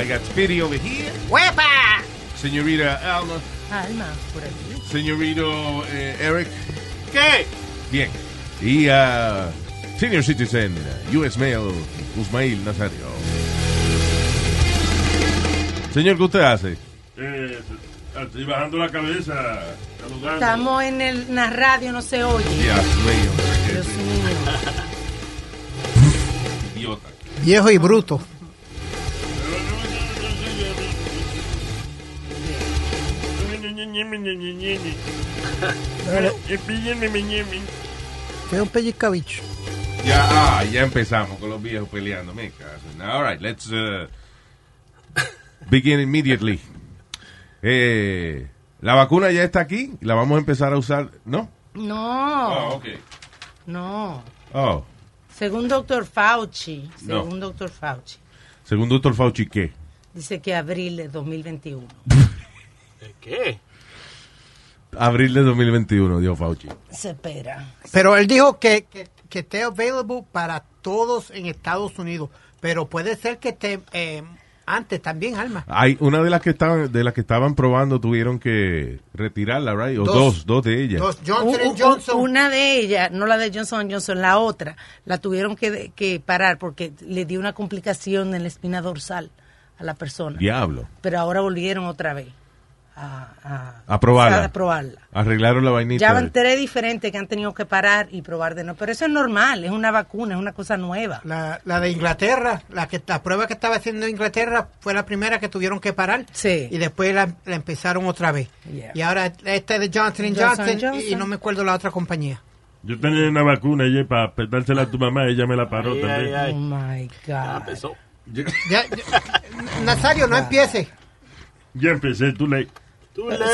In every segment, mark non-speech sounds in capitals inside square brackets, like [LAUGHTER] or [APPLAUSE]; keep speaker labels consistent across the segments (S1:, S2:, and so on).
S1: I got Speedy over here.
S2: ¡Huepa!
S1: Señorita Alma.
S2: Alma, por aquí.
S1: Señorito eh, Eric.
S2: ¿Qué?
S1: Bien. Y uh, Senior Citizen, US Mail, Usmail Nazario. Señor, ¿qué usted hace?
S3: Eh, estoy bajando la cabeza, saludando.
S2: Estamos en el, la radio, no se oye.
S1: Dios mío.
S2: Dios mío.
S1: Idiota.
S4: Viejo y bruto. [LAUGHS] Es un pellizcabicho.
S1: Ya, ah, ya empezamos con los viejos peleando. Me caso. All right, let's uh, [LAUGHS] begin immediately. Eh, la vacuna ya está aquí. La vamos a empezar a usar. ¿No?
S2: No.
S1: Oh, ok.
S2: No.
S1: Oh,
S2: Según doctor Fauci,
S1: No.
S2: según doctor Fauci,
S1: según doctor Fauci, ¿qué?
S2: dice que abril de 2021. [LAUGHS]
S5: ¿Qué?
S1: Abril de 2021, dijo Fauci.
S2: Se espera.
S4: Pero él dijo que, que, que esté available para todos en Estados Unidos. Pero puede ser que esté eh, antes también, Alma.
S1: Hay una de las que estaban de las que estaban probando tuvieron que retirarla, right? O dos,
S4: Dos.
S1: dos, de ellas.
S4: Dos, Johnson Johnson.
S2: Una de ellas, no la de Johnson Johnson, la otra, la tuvieron que, que parar porque le dio una complicación en la espina dorsal a la persona.
S1: Diablo.
S2: Pero ahora volvieron otra vez a,
S1: probarla.
S2: a probarla.
S1: Arreglaron la vainita.
S2: Ya van tres diferentes que han tenido que parar y probar de nuevo. Pero eso es normal, es una vacuna, es una cosa nueva.
S4: La, la de Inglaterra, la que la prueba que estaba haciendo Inglaterra fue la primera que tuvieron que parar.
S2: Sí.
S4: Y después la, la empezaron otra vez.
S2: Yeah.
S4: Y ahora esta es de Johnson
S2: Johnson
S4: Johnson,
S2: Johnson.
S4: y no me acuerdo la otra compañía.
S3: Yo tenía una vacuna y para dársela a tu mamá, ella me la paró
S5: Ay,
S3: también.
S5: ay,
S2: Oh my
S5: Ah,
S2: God.
S5: empezó.
S4: Ya- ya- Nazario, no empiece.
S3: Ya empecé, tú le...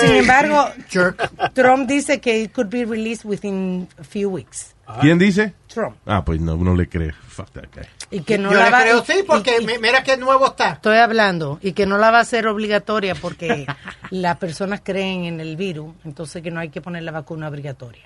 S2: Sin embargo, [LAUGHS]
S4: Jerk.
S2: Trump dice que it could be released within a few weeks.
S1: ¿Quién dice?
S2: Trump.
S1: Ah, pues no, no le cree. Fuck that guy.
S2: Y que no
S4: Yo
S2: la
S4: le
S2: va
S4: creo
S2: y-
S4: sí, porque
S2: y- y-
S4: mi- mira qué nuevo está.
S2: Estoy hablando y que no la va a hacer obligatoria porque [LAUGHS] las personas creen en el virus, entonces que no hay que poner la vacuna obligatoria.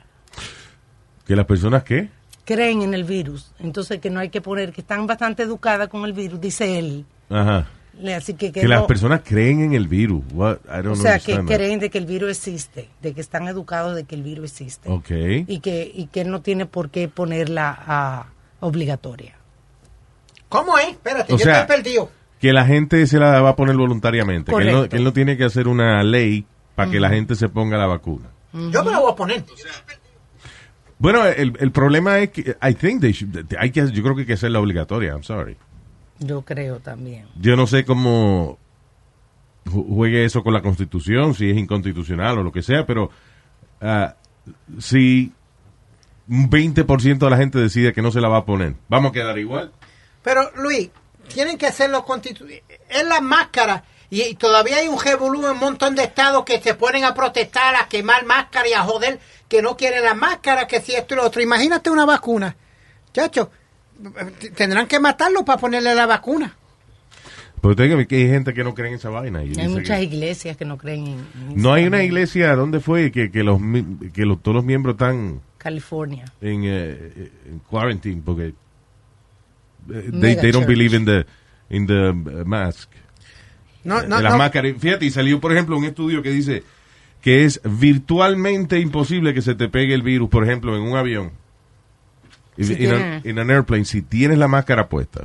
S1: ¿Que las personas qué?
S2: Creen en el virus, entonces que no hay que poner, que están bastante educadas con el virus, dice él.
S1: Ajá.
S2: Así que, que
S1: Que las personas creen en el virus. What? I don't
S2: o sea, que
S1: that.
S2: creen de que el virus existe, de que están educados de que el virus existe.
S1: Ok.
S2: Y que, y que no tiene por qué ponerla ah, obligatoria.
S4: ¿Cómo es? Espérate,
S1: O
S4: yo
S1: sea,
S4: estoy perdido.
S1: Que la gente se la va a poner voluntariamente. Que él, no, que él no tiene que hacer una ley para que la gente se ponga la vacuna.
S4: Yo me la voy a poner.
S1: Bueno, el, el problema es que I think they should- hay que, yo creo que hay que hacerla obligatoria. I'm sorry.
S2: Yo creo también.
S1: Yo no sé cómo ju- juegue eso con la Constitución, si es inconstitucional o lo que sea, pero ah, si un 20% de la gente decide que no se la va a poner, vamos a quedar igual.
S4: Pero, Luis, tienen que hacerlo constitu... Es la máscara. Y, y todavía hay un revolú en un montón de estados que se ponen a protestar, a quemar máscara y a joder que no quieren la máscara, que si esto y lo otro. Imagínate una vacuna. Chacho, tendrán que matarlo para ponerle la vacuna.
S1: Pero tengo que hay gente que no cree en esa vaina.
S2: Hay muchas
S1: que-
S2: iglesias que no creen en, en
S1: no hay
S2: esa
S1: una iglesia, ¿dónde fue? Que, que, los, que los, todos los miembros están
S2: California.
S1: en, eh, en quarantine porque eh, they, don't believe in the, in the uh, mask.
S4: No, no,
S1: las
S4: no.
S1: máscaras. Fíjate, y salió, por ejemplo, un estudio que dice que es virtualmente imposible que se te pegue el virus, por ejemplo, en un avión.
S2: Si
S1: in, in an airplane, si tienes la máscara puesta.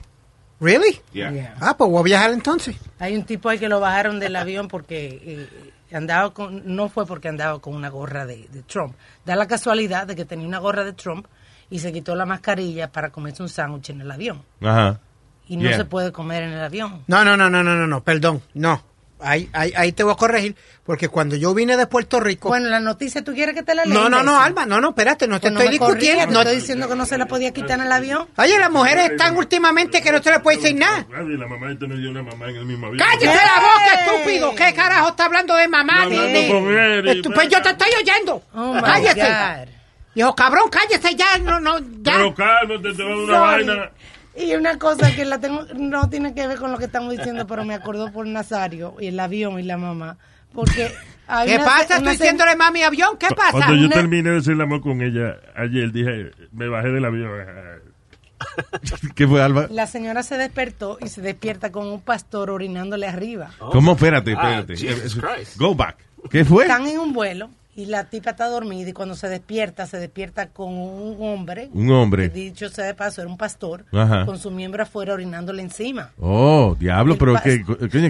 S4: ¿Really?
S1: Yeah.
S2: Yeah.
S4: Ah, pues voy a viajar entonces.
S2: Hay un tipo ahí que lo bajaron del avión porque eh, que andaba con, no fue porque andaba con una gorra de, de Trump. Da la casualidad de que tenía una gorra de Trump y se quitó la mascarilla para comerse un sándwich en el avión.
S1: Ajá.
S2: Y no
S1: Yeah.
S2: se puede comer en el avión.
S4: No, no, no, no, no, no, no, perdón, no. Ahí, ahí, ahí te voy a corregir, porque cuando yo vine de Puerto Rico...
S2: Bueno, la noticia, ¿tú quieres que te la lea?
S4: no, no, no? Alma, no, no, espérate, no te
S2: Pues
S4: estoy discutiendo.
S2: te
S4: no-
S2: estoy diciendo que no se la podía quitar en el avión.
S4: Oye, las mujeres están últimamente que no se les puede decir nada.
S3: La mamá esta no dio una mamá en el mismo avión.
S4: ¡Cállate la boca, estúpido! ¿Qué carajo está hablando de mamá? De- de- Pues yo te estoy oyendo.
S2: Oh,
S4: cállate.
S2: God.
S4: Hijo cabrón, cállese ya, no, no, ya.
S3: Pero cálmate, te va a dar una
S2: Sorry.
S3: vaina.
S2: Y una cosa que la tengo, no tiene que ver con lo que estamos diciendo, pero me acordó por Nazario y el avión y la mamá. Porque hay
S4: ¿Qué
S2: una-
S4: pasa?
S2: una
S4: Estoy
S2: se-
S4: diciéndole mami avión, ¿qué pasa?
S3: Cuando yo
S2: Una-
S3: terminé de hacer el amor con ella ayer, dije, me bajé del avión. [LAUGHS]
S1: ¿Qué fue, Alba?
S2: La señora se despertó y se despierta con un pastor orinándole arriba.
S1: ¿Cómo? Espérate,
S5: Ah,
S1: espérate.
S5: Jesus
S1: Eh. Go back. ¿Qué fue?
S2: Están en un vuelo y la tipa está dormida y cuando se despierta, se despierta con un hombre.
S1: Un hombre.
S2: Que dicho sea de paso, era un pastor,
S1: Ajá.
S2: con su miembro afuera orinándole encima.
S1: Oh, diablo,
S2: El
S1: pero que,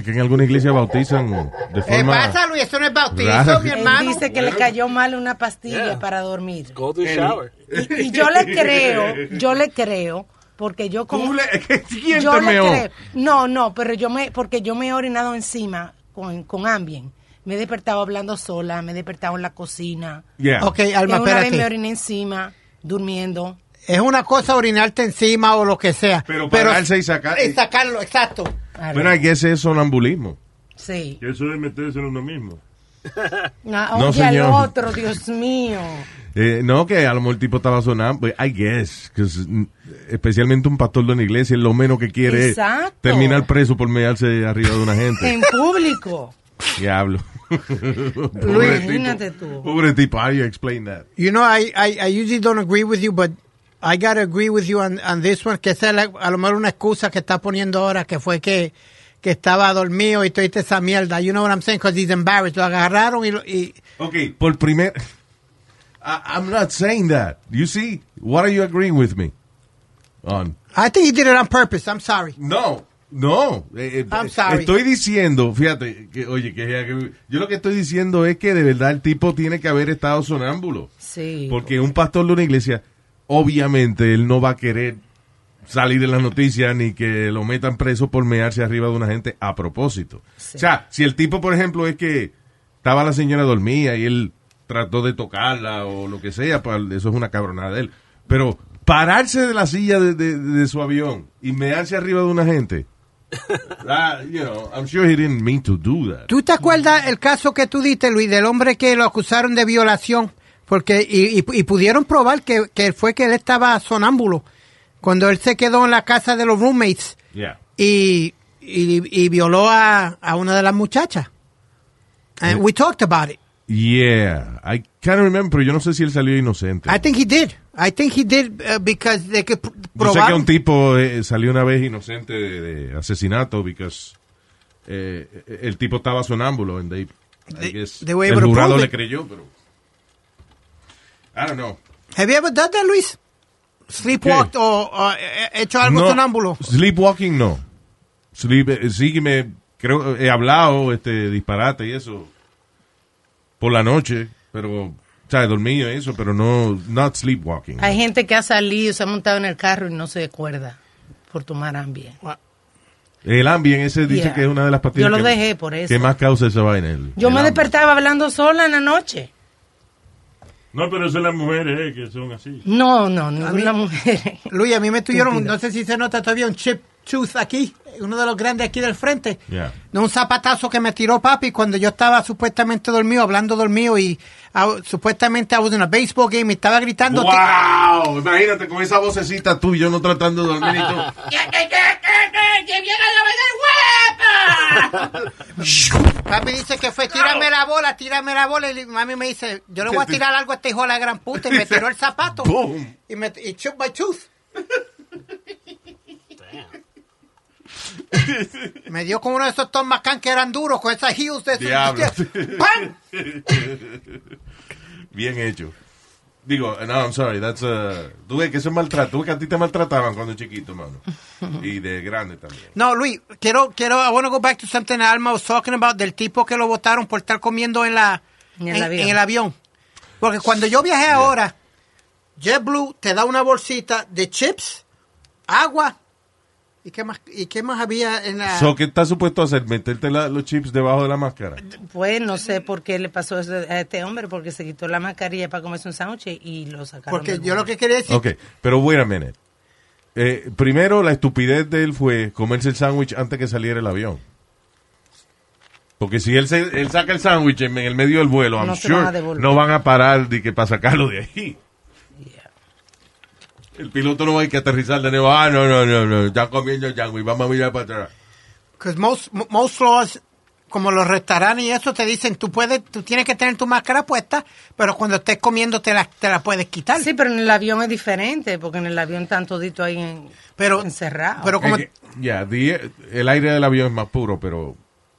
S1: que en alguna iglesia bautizan de
S4: ¿Qué
S1: forma...
S4: pasa, Luis? Eso no es bautizo,
S1: Rara.
S4: mi
S2: Él
S4: hermano.
S2: dice que le cayó mal una pastilla
S5: Yeah.
S2: para dormir.
S5: Golden shower.
S2: Y, y yo le [LAUGHS] creo, yo le creo, porque yo como...
S1: ¿Tú le- ¿Quién
S2: yo
S1: te
S2: le
S1: meó?
S2: creo. No, no, pero yo me, porque yo me he orinado encima con, con Ambien. Me he despertado hablando sola, me he despertado en la cocina.
S1: Yeah.
S4: Ok,
S2: Y
S4: Alma,
S2: una vez me oriné encima, durmiendo.
S4: Es una cosa orinarte encima o lo que sea.
S1: Pero pararse y sacar-
S4: Y sacarlo, exacto.
S1: Pero hay que es sonambulismo.
S2: Sí.
S3: Que eso es meterse en uno mismo. [LAUGHS]
S2: Ah,
S1: No,
S2: oye, al otro, Dios mío. [LAUGHS]
S1: Eh, no, que a lo mejor el tipo estaba sonando. pues, I guess. 'cause, mm, especialmente un pastor de una iglesia, lo menos que quiere
S2: Exacto.
S1: es terminar preso por mearse arriba de una gente. [LAUGHS]
S2: En público.
S1: Diablo. Pobre
S2: Imagínate tú.
S1: Pobre tipo, how do you explain that?
S4: You know, I, I, I usually don't agree with you, but I gotta agree with you on, on this one, que esa es la- a lo mejor una excusa que está poniendo ahora, que fue que, que estaba dormido y toda esa mierda. You know what I'm saying? Because he's embarrassed. Lo agarraron y, lo- y
S1: Ok, por primer... I, I'm not saying that. You see? What are you agreeing with me on?
S4: I think he did it on purpose. I'm sorry.
S1: No, no. eh, eh,
S4: sorry.
S1: Estoy diciendo, fíjate, que, oye, que, que- yo lo que estoy diciendo es que de verdad el tipo tiene que haber estado sonámbulo.
S2: Sí.
S1: Porque un pastor de una iglesia, obviamente, él no va a querer salir en las noticias ni que lo metan preso por mearse arriba de una gente a propósito. O sea, si el tipo, por ejemplo, es que estaba la señora dormida y él trató de tocarla o lo que sea, pues eso es una cabronada de él. Pero pararse de la silla de, de- de su avión y mearse arriba de una gente, ah, you know, I'm sure he didn't mean to do that.
S4: ¿Tú te acuerdas el caso que tú diste, Luis, del hombre que lo acusaron de violación? Porque, y, y- y pudieron probar que, que fue que él estaba sonámbulo cuando él se quedó en la casa de los roommates
S1: Yeah.
S4: y, y, violó a, a una de las muchachas. And we talked about it.
S1: Yeah, I can't remember, yo no sé si él salió inocente.
S4: I think he did. I think he did uh, because they could pr-
S1: Yo sé que un tipo eh, salió una vez inocente de, de asesinato because eh, el tipo estaba sonámbulo and they, I
S4: They-
S1: guess,
S4: they were
S1: el jurado le creyó, pero I don't know.
S4: Have you ever done that, Luis? Sleepwalked o o, eh, hecho algo
S1: No,
S4: sonámbulo?
S1: Sleepwalking no. Sleep, eh, sí que me creo he hablado este disparate y eso por la noche, pero o sea, he dormido eso, pero no not sleepwalking.
S2: Hay gente que ha salido, se ha montado en el carro y no se acuerda por tomar Ambien.
S1: El Ambien ese dice
S2: Yeah.
S1: que es una de las pastillas
S2: Yo lo
S1: que,
S2: dejé por eso.
S1: que más causa esa vaina. el-
S2: Yo
S1: el
S2: me
S1: Ambien.
S2: despertaba hablando sola en la noche.
S3: No, pero eso es las mujeres eh, que son así.
S2: No, no, ninguna mujer.
S4: Luis, a mí me tuvieron, no sé si se nota todavía, un chip tooth aquí, uno de los grandes aquí del frente.
S1: Yeah.
S4: De un zapatazo que me tiró papi cuando yo estaba supuestamente dormido, hablando dormido y ah, supuestamente I was in a baseball game y estaba gritando.
S1: ¡Wow! Imagínate con esa vocecita tú y yo no tratando de dormir y tú. [LAUGHS]
S4: Papi dice que fue, tírame la bola, tírame la bola. Y mami me dice, yo le voy a tirar algo a este hijo de la gran puta. Y me [LAUGHS] tiró el zapato.
S1: ¡Boom!
S4: Y me y shook my tooth. Me dio como uno de esos Tom McCann que eran duros, con esas heels de esos.
S1: Diablo.
S4: ¡Pam!
S1: Bien hecho. Digo, no, I'm sorry, that's uh, tú ves que eso es maltrato, tú ves que a ti te maltrataban cuando chiquito, mano. Y de grande también.
S4: No, Luis, quiero, quiero, I want to go back to something Alma was talking about del tipo que lo votaron por estar comiendo en la,
S2: En el
S4: en,
S2: avión.
S4: en el avión. Porque cuando yo viajé ahora, JetBlue te da una bolsita de chips, agua, ¿y qué más, y qué más había en la...
S1: So, ¿qué estás supuesto a hacer? ¿Meterte la- los chips debajo de la máscara?
S2: Pues no sé por qué le pasó eso a este hombre, porque se quitó la mascarilla para comerse un sándwich y lo sacaron.
S4: porque yo lo que quería decir,
S1: Ok, pero wait a minute. Eh, primero, la estupidez de él fue comerse el sándwich antes que saliera el avión. Porque si él, se, él saca el sándwich en, el medio del vuelo, I'm
S2: No van a
S1: sure
S2: devolver.
S1: no van a parar de que para sacarlo de ahí.
S2: Yeah.
S1: El piloto no va a ir que aterrizar de nuevo. Ah, no, no, no, no. Ya comiendo sándwich, vamos a mirar para atrás.
S4: because most, mo- most laws, como los restaurantes y eso, te dicen, tú puedes, tú tienes que tener tu máscara puesta, pero cuando estés comiendo te la, te la puedes quitar.
S2: Sí, pero en el avión es diferente, porque en el avión están toditos ahí en,
S4: Pero-
S2: encerrados.
S4: pero como,
S1: que, Ya, the- el aire del avión es más puro, pero,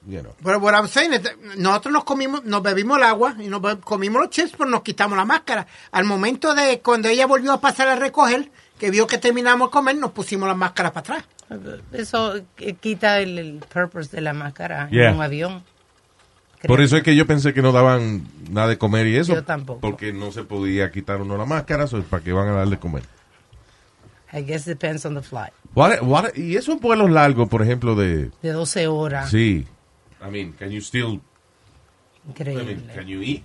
S1: you know.
S4: Pero what I'm saying is that nosotros nos comimos, nos bebimos el agua y nos comimos los chips, pero nos quitamos la máscara. Al momento de cuando ella volvió a pasar a recoger, que vio que terminamos de comer, nos pusimos la máscara para atrás.
S2: Eso quita el, el purpose de la máscara
S1: Yeah.
S2: en un avión.
S1: Por eso es que yo pensé que no daban nada de comer y eso.
S2: Yo tampoco.
S1: Porque no se podía quitar uno la máscara, es para que van a darle de comer.
S2: I guess depends on the flight.
S1: What- what- y esos vuelos largos, por ejemplo, de...
S2: De 12 horas.
S1: Sí. I mean, can you still... I
S2: Increíble.
S1: mean, can you eat?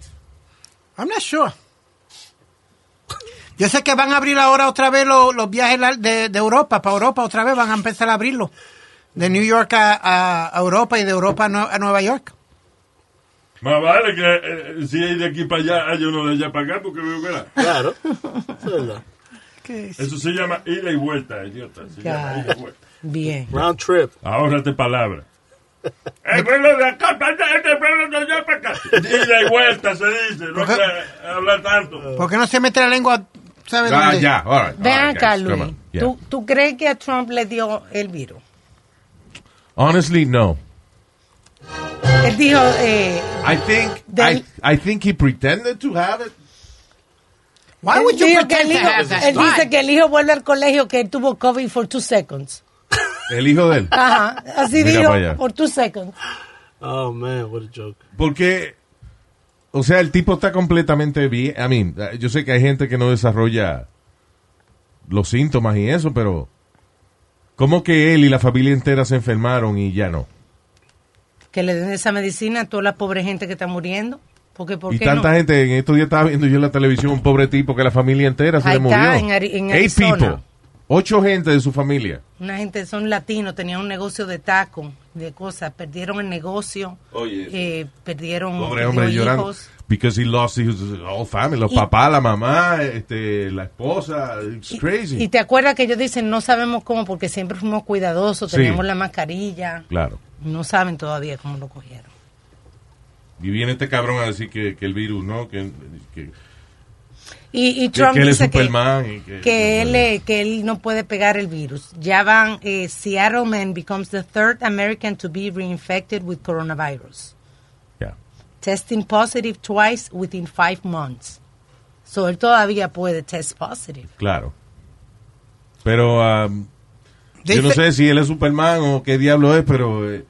S4: I'm not sure. Yo sé que van a abrir ahora otra vez los, los viajes de, de Europa, para Europa otra vez van a empezar a abrirlo. De New York a, Europa y de Europa a, Nue- a Nueva York.
S3: Más vale que eh, si hay de aquí para allá, hay uno de allá para acá, porque veo que la-
S5: Claro. Eso es.
S3: Eso se llama ida y vuelta, idiota. Se llama ida y vuelta.
S2: Bien.
S5: Round trip.
S3: Ahórrate palabras. El vuelo de acá este vuelo de allá para acá. [LAUGHS] Y vuelta se dice, no hay que hablar tanto.
S4: ¿Por qué no se mete la lengua? ¿Sabes
S1: Ah,
S4: dónde?
S1: ya, all right,
S2: Ven
S1: all right,
S2: acá,
S1: guys,
S2: Luis.
S1: yeah.
S2: ¿Tú, ¿Tú crees que a Trump le dio el virus?
S1: Honestly, no.
S2: Él dijo, eh,
S1: I think,
S2: Del-
S1: I, I think he pretended to have it.
S4: Why would you
S2: que
S4: pretend
S2: el
S4: to
S2: hijo,
S4: have that?
S2: él dice que el hijo vuelve al colegio que él tuvo COVID for two seconds.
S1: El hijo de él.
S2: Ajá, así
S1: Mira
S2: dijo,
S1: para allá.
S2: por two seconds.
S5: Oh, man, what a joke.
S1: Porque, o sea, el tipo está completamente bien. I mean, yo sé que hay gente que no desarrolla los síntomas y eso, pero ¿cómo que él y la familia entera se enfermaron y ya no?
S2: Que le den esa medicina a toda la pobre gente que está muriendo. Porque, ¿por
S1: Y
S2: qué
S1: tanta
S2: no?
S1: gente, en estos días estaba viendo yo en la televisión un pobre tipo que la familia entera se
S2: Ahí
S1: le
S2: está,
S1: murió.
S2: en Ari- en
S1: Eight
S2: Arizona.
S1: people. Ocho gente de su familia.
S2: Una gente, son latinos, tenían un negocio de taco, de cosas. Perdieron el negocio.
S1: Oye,
S2: eh, perdieron
S1: Pobre hombre
S2: perdió
S1: llorando.
S2: hijos.
S1: Because he lost his whole family. Los
S2: Y-
S1: papás, la mamá, este, la esposa. It's crazy.
S2: Y te acuerdas que ellos dicen, no sabemos cómo, porque siempre fuimos cuidadosos,
S1: Sí.
S2: teníamos la mascarilla.
S1: Claro.
S2: No saben todavía cómo lo cogieron.
S1: Y viene este cabrón a decir que, que el virus, ¿no? Que, que,
S2: Y, Trump
S1: que él es
S2: dice que,
S1: Superman. y que,
S2: que él, eh, que él no puede pegar el virus. Ya van, eh, Seattle man becomes the third American to be reinfected with coronavirus. Testing positive twice within five months. So él todavía puede test positive.
S1: Claro. Pero um, yo no sé si él es Superman o qué diablo es, pero eh,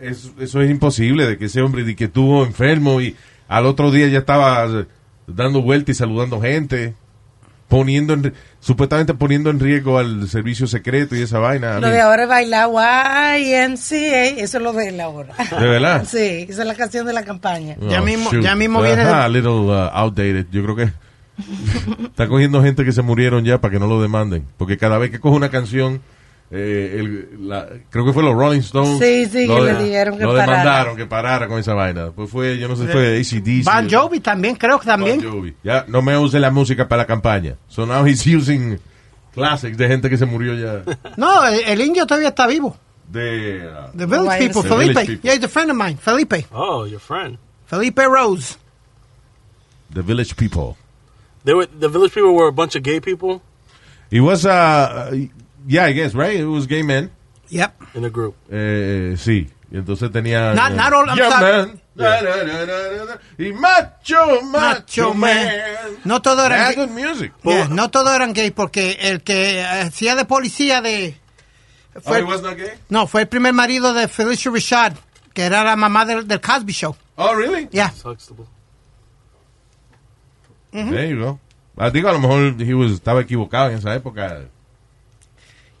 S1: es- eso es imposible de que ese hombre de que estuvo enfermo y al otro día ya estaba eh, dando vueltas y saludando gente, poniendo en, supuestamente poniendo en riesgo al servicio secreto y esa vaina.
S2: Lo de ahora es bailar YMCA, eso es lo de él ahora.
S1: ¿De verdad? [LAUGHS]
S2: Sí, esa es la canción de la campaña.
S4: Ya
S1: Oh,
S4: mismo-
S1: shoot.
S4: ya mismo viene de-
S1: Ajá, a little uh, outdated. Yo creo que [LAUGHS] está cogiendo gente que se murieron ya para que no lo demanden. Porque cada vez que coge una canción, eh, el- la- creo que fue los Rolling Stones.
S2: Sí, sí,
S1: lo
S2: que
S1: de-
S2: le dijeron que
S1: Lo
S2: parara.
S1: demandaron, que parara con esa vaina. Pues fue, yo no sé, fue ACDC.
S4: Bon Jovi también, creo que también.
S1: Bon Jovi. Ya, no me use la música para la campaña. So now he's using classics de gente que se murió ya. [LAUGHS]
S4: No, el, el indio todavía está vivo.
S1: De, uh,
S4: The Village People,
S1: The
S4: Felipe.
S1: Village People.
S4: Yeah, he's a friend of mine, Felipe.
S5: Oh, your friend.
S4: Felipe Rose.
S1: the Village People.
S5: They were the village people were a bunch of gay people
S1: It was, uh, yeah, I guess, right? It was gay men.
S4: Yep.
S5: in a group.
S1: Eh, sí, Y entonces tenía.
S4: Not- not all- I'm
S1: Yeah,
S4: sorry.
S1: man. Da, da, da, da, da. Y macho, macho,
S4: Macho man.
S1: man.
S4: No todo era
S1: That's
S4: gay.
S1: good music.
S4: Yeah, no todos eran gays porque el que hacía de policía de...
S1: Oh,
S4: Fue,
S1: he was not gay?
S4: no, fue el primer marido de Felicia Richard, que era la mamá del, del Cosby Show.
S1: Oh, really?
S4: Yeah.
S5: Huxtable.
S1: There you go. Ah, digo, a lo mejor he was, estaba equivocado en esa época.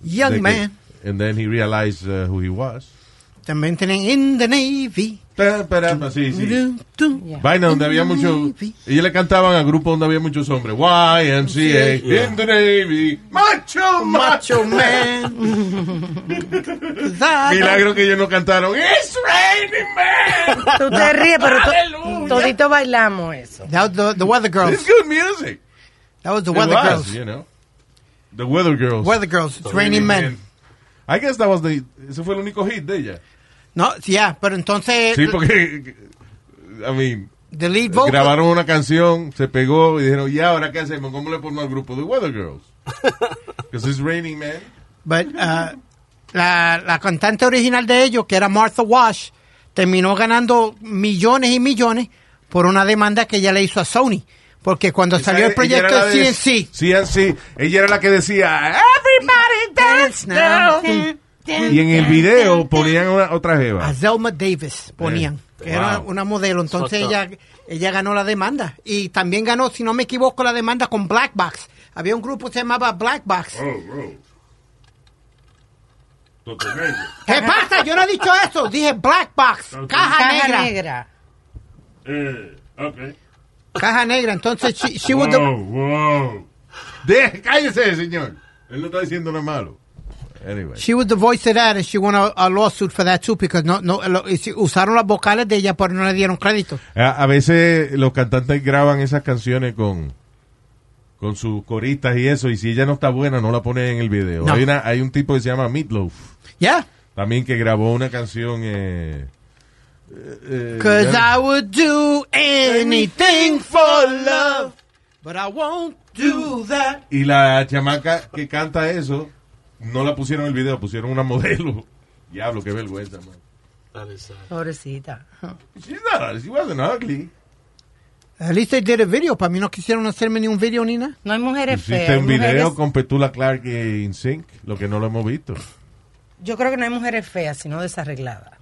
S4: Young man.
S1: And then he realized uh, who he was.
S4: También tienen In the Navy.
S1: Pa, Sí, sí.
S2: Yeah.
S1: Vaina donde había muchos.
S4: Navy.
S1: Ellos le cantaban a grupos donde había muchos hombres. YMCA,
S5: Yeah.
S1: in the Navy, macho,
S4: Macho man. [LAUGHS]
S1: Milagro que ellos no cantaron. It's raining man.
S2: Tú te ríes, pero to- todito bailamos eso.
S4: That was the, the Weather Girls.
S1: It's good music.
S4: That was the Weather
S1: was,
S4: Girls.
S1: you know. The Weather Girls.
S4: Weather Girls. It's Raining Men.
S1: I guess that was the. Ese fue el único hit de ella.
S4: No, yeah, pero entonces
S1: Sí, porque. I mean.
S4: the lead vocal.
S1: Grabaron una canción, se pegó y dijeron, ¿y ahora qué hacemos? ¿Cómo le ponemos al grupo? The Weather Girls. [LAUGHS] Because it's raining, man.
S4: But, uh, la, la cantante original de ellos, que era Martha Wash, terminó ganando millones y millones por una demanda que ella le hizo a Sony. Porque cuando salió el proyecto de CNC,
S1: CNC. Ella era la que decía, Everybody dance now. Y en el video ponían una, otra jeva.
S4: a Zelma Davis ponían, que era una modelo. Entonces ella, ella ganó la demanda. Y también ganó, si no me equivoco, la demanda con Black Box. Había un grupo que se llamaba Black Box.
S3: Oh, oh.
S4: ¿Qué pasa? Yo no he dicho eso. Dije Black Box.
S3: Ok.
S4: Caja,
S2: Caja
S4: negra.
S2: negra.
S3: Eh, ok.
S4: Caja negra. Entonces, she, she was the-
S3: Wow, wow.
S1: De- cállese, señor. Él no está diciendo nada malo. Anyway.
S4: She was the voice of that, and she won a, a lawsuit for that too, because no, no, lo- usaron las vocales de ella, pero no le dieron crédito.
S1: A, a veces los cantantes graban esas canciones con con sus coristas y eso, y si ella no está buena, no la ponen en el video.
S4: No.
S1: Hay, una, hay un tipo que se llama Meatloaf,
S4: Yeah,
S1: también que grabó una canción... Eh, eh,
S4: cause
S1: ya-
S4: I would do anything for love, but I won't do that.
S1: Y la chamaca que canta eso, no la pusieron en el video, pusieron una modelo. [LAUGHS] Diablo, qué vergüenza, man.
S2: Pobrecita.
S1: She's not, she wasn't ugly.
S4: At least they did a video. Para mí no quisieron hacerme ni un video ni nada.
S2: No hay mujeres feas.
S1: Hiciste un video
S2: mujeres-
S1: con Petula Clark y InSync, lo que no lo hemos visto.
S2: Yo creo que no hay mujeres feas, sino desarregladas.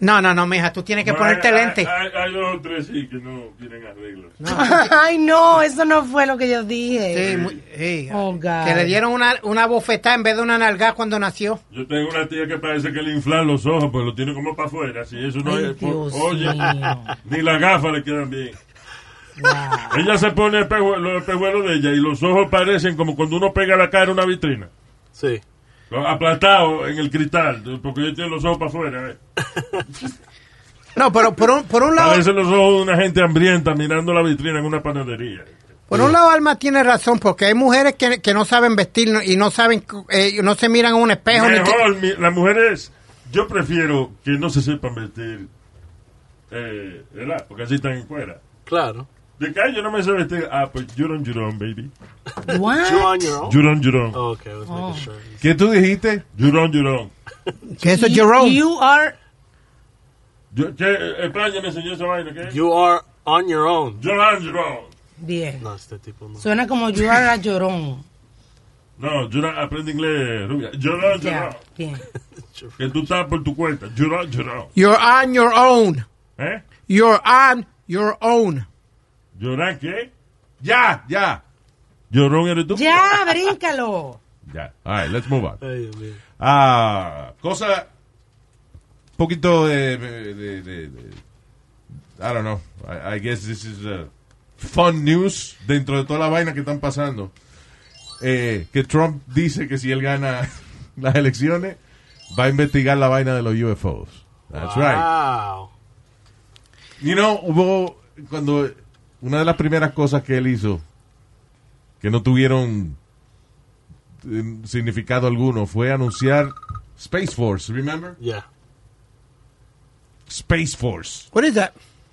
S4: No, no, no, mija, tú tienes que
S3: No,
S4: ponerte
S3: hay-
S4: lente.
S3: Hay, hay dos o tres sí que no tienen arreglos. [LAUGHS]
S2: Ay, no, eso no fue lo que yo dije.
S4: Sí, muy- sí.
S2: Oh, God.
S4: Que le dieron una, una bofetada en vez de una nalga cuando nació.
S3: Yo tengo una tía que parece que le inflan los ojos, pues lo tiene como para afuera. Si eso no
S2: Ay,
S3: es.
S2: Dios
S3: oye,
S2: mío. [LAUGHS]
S3: ni las gafas le quedan bien.
S2: Wow.
S3: Ella se pone espejo- los espejuelos de ella y los ojos parecen como cuando uno pega la cara en una vitrina.
S5: Sí.
S3: Aplastado en el cristal, porque ella tiene los ojos para afuera. ¿eh?
S4: No, pero por un, por un lado,
S3: Parecen los ojos de una gente hambrienta mirando la vitrina en una panadería.
S4: por un lado Alma tiene razón, porque hay mujeres que, que no saben vestir y no saben, eh, no se miran en un espejo. ni que-
S3: Mejor, mi- las mujeres, yo prefiero que no se sepan vestir, eh, ¿verdad? Porque así están fuera.
S5: Claro.
S3: De que ay, yo no me sé vestir, ah, pues llorón, llorón, baby.
S2: What?
S5: You on your own?
S3: Llorón, llorón.
S5: Oh, okay, I was making sure.
S1: ¿Qué tú dijiste?
S3: Llorón, llorón. [LAUGHS]
S4: que eso es
S2: You-
S4: Jerome.
S2: You are
S3: Yo, ¿Qué? Eh, España me enseñó esa vaina, ¿qué?
S5: You are on your own.
S3: Llorón, llorón.
S2: bien.
S5: No, este tipo no.
S2: Suena como you are a llorón.
S3: No, llorón, aprende inglés, rubia. Llorón,
S2: Ya,
S3: llorón.
S2: bien. [LAUGHS]
S3: Que tú estás por tu cuenta. Llorón, llorón.
S4: You're on your own.
S3: ¿Eh?
S4: You're on your own.
S3: ¿Llorón qué?
S1: Ya, ya.
S3: ¿Llorón eres tú?
S2: Ya, bríncalo. [LAUGHS]
S1: Ya. All right, let's move on. Ah, cosa poquito de, de, de- de- de- I don't know. I, I guess this is uh, fun news dentro de toda la vaina que están pasando. Eh, que Trump dice que si él gana [LAUGHS] las elecciones va a investigar la vaina de los UFOs. That's right.
S5: Wow.
S1: You know, hubo cuando una de las primeras cosas que él hizo que no tuvieron eh, significado alguno fue anunciar Space Force, remember?
S5: Yeah.
S1: Space Force.
S4: What is that?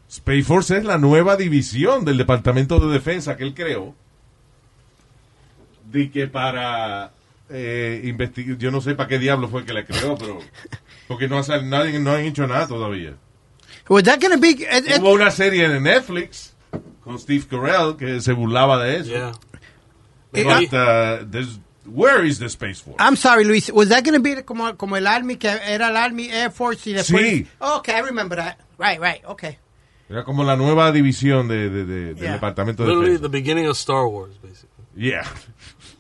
S1: Space Force es la nueva división del Departamento de Defensa que él creó. De que para eh, investi- yo no sé para qué diablo fue que la creó, pero [LAUGHS] porque no, ha nadie, no han hecho nada todavía.
S4: Was that gonna be? it- it-
S1: Hubo una serie en Netflix con Steve Carell que se burlaba de eso.
S5: Yeah.
S1: But, uh, there's- where is the Space Force?
S4: I'm sorry, Luis. Was that gonna be como, como el Army que era el Army Air Force y después?
S1: Sí.
S4: Okay, I remember that. Right, right. Okay.
S1: Era como la nueva división de, de- de- del departamento de
S5: Literally
S1: defensa.
S5: the beginning of Star Wars, basically.
S1: Yeah.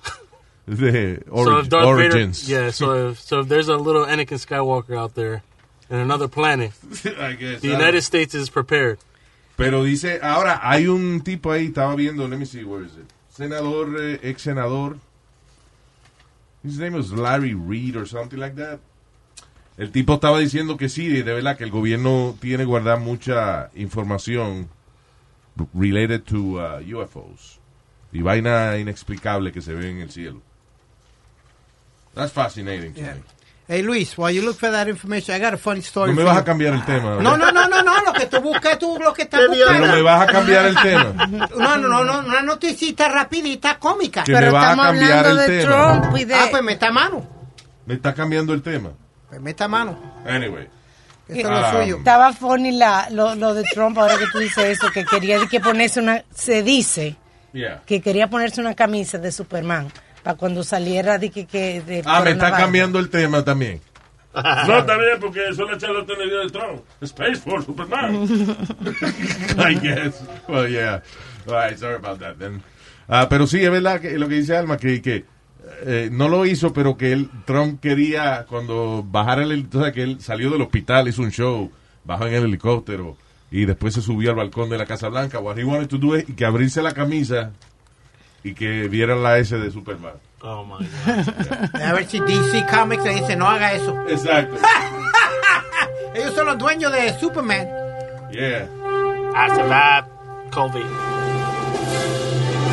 S1: [LAUGHS] de
S5: so
S1: ori-
S5: if Darth
S1: Origins.
S5: Vader, yeah. So [LAUGHS] if so if there's a little Anakin Skywalker out there in another planet, [LAUGHS]
S1: I guess,
S5: the
S1: uh,
S5: United States is prepared.
S1: Pero dice, ahora hay un tipo ahí, estaba viendo, let me see, where is it? Senador, eh, ex senador. His name was Larry Reed or something like that. El tipo estaba diciendo que sí, de verdad que el gobierno tiene guardar mucha información related to uh, UFOs y vaina inexplicable que se ve en el cielo. That's fascinating to
S4: Yeah.
S1: me.
S4: Hey, Luis, while you look for that information, I got a funny story.
S1: No me vas a cambiar el tema.
S4: No,
S1: ¿verdad?
S4: no, no, no, no. Lo que tú buscas, tú lo que estás
S1: Pero me
S4: buscando.
S1: vas a cambiar el tema. [LAUGHS]
S4: No, no, no, no, una noticita rapidita cómica.
S1: Que me vas a cambiar el tema.
S2: Trump y de...
S4: Ah, pues meta mano.
S1: Me está cambiando el tema.
S4: Pues meta mano.
S1: Anyway.
S4: Eso es
S1: Ah,
S4: lo suyo.
S2: Estaba funny la, lo, lo de Trump ahora que tú dices eso, que quería que ponerse una, se dice
S1: Yeah.
S2: que quería ponerse una camisa de Superman para cuando saliera de que, que de
S1: Ah, me está cambiando el tema también. [LAUGHS]
S3: No, bien, porque eso le echa la televisión de Trump. Space Force, Superman. [LAUGHS] [LAUGHS]
S1: I guess. Well, yeah. All right, sorry about that then. Ah, pero sí, es verdad que lo que dice Alma, que, que eh, no lo hizo, pero que él, Trump quería, cuando bajara el helicóptero, que él salió del hospital, hizo un show, bajó en el helicóptero y después se subió al balcón de la Casa Blanca. What he wanted to do es que abrirse la camisa y que vieran la S de Superman.
S5: Oh my god.
S4: A ver si DC Comics le dice, no haga eso.
S1: Exacto. [LAUGHS]
S4: Ellos son los dueños de Superman.
S1: Yeah.
S5: After that, COVID.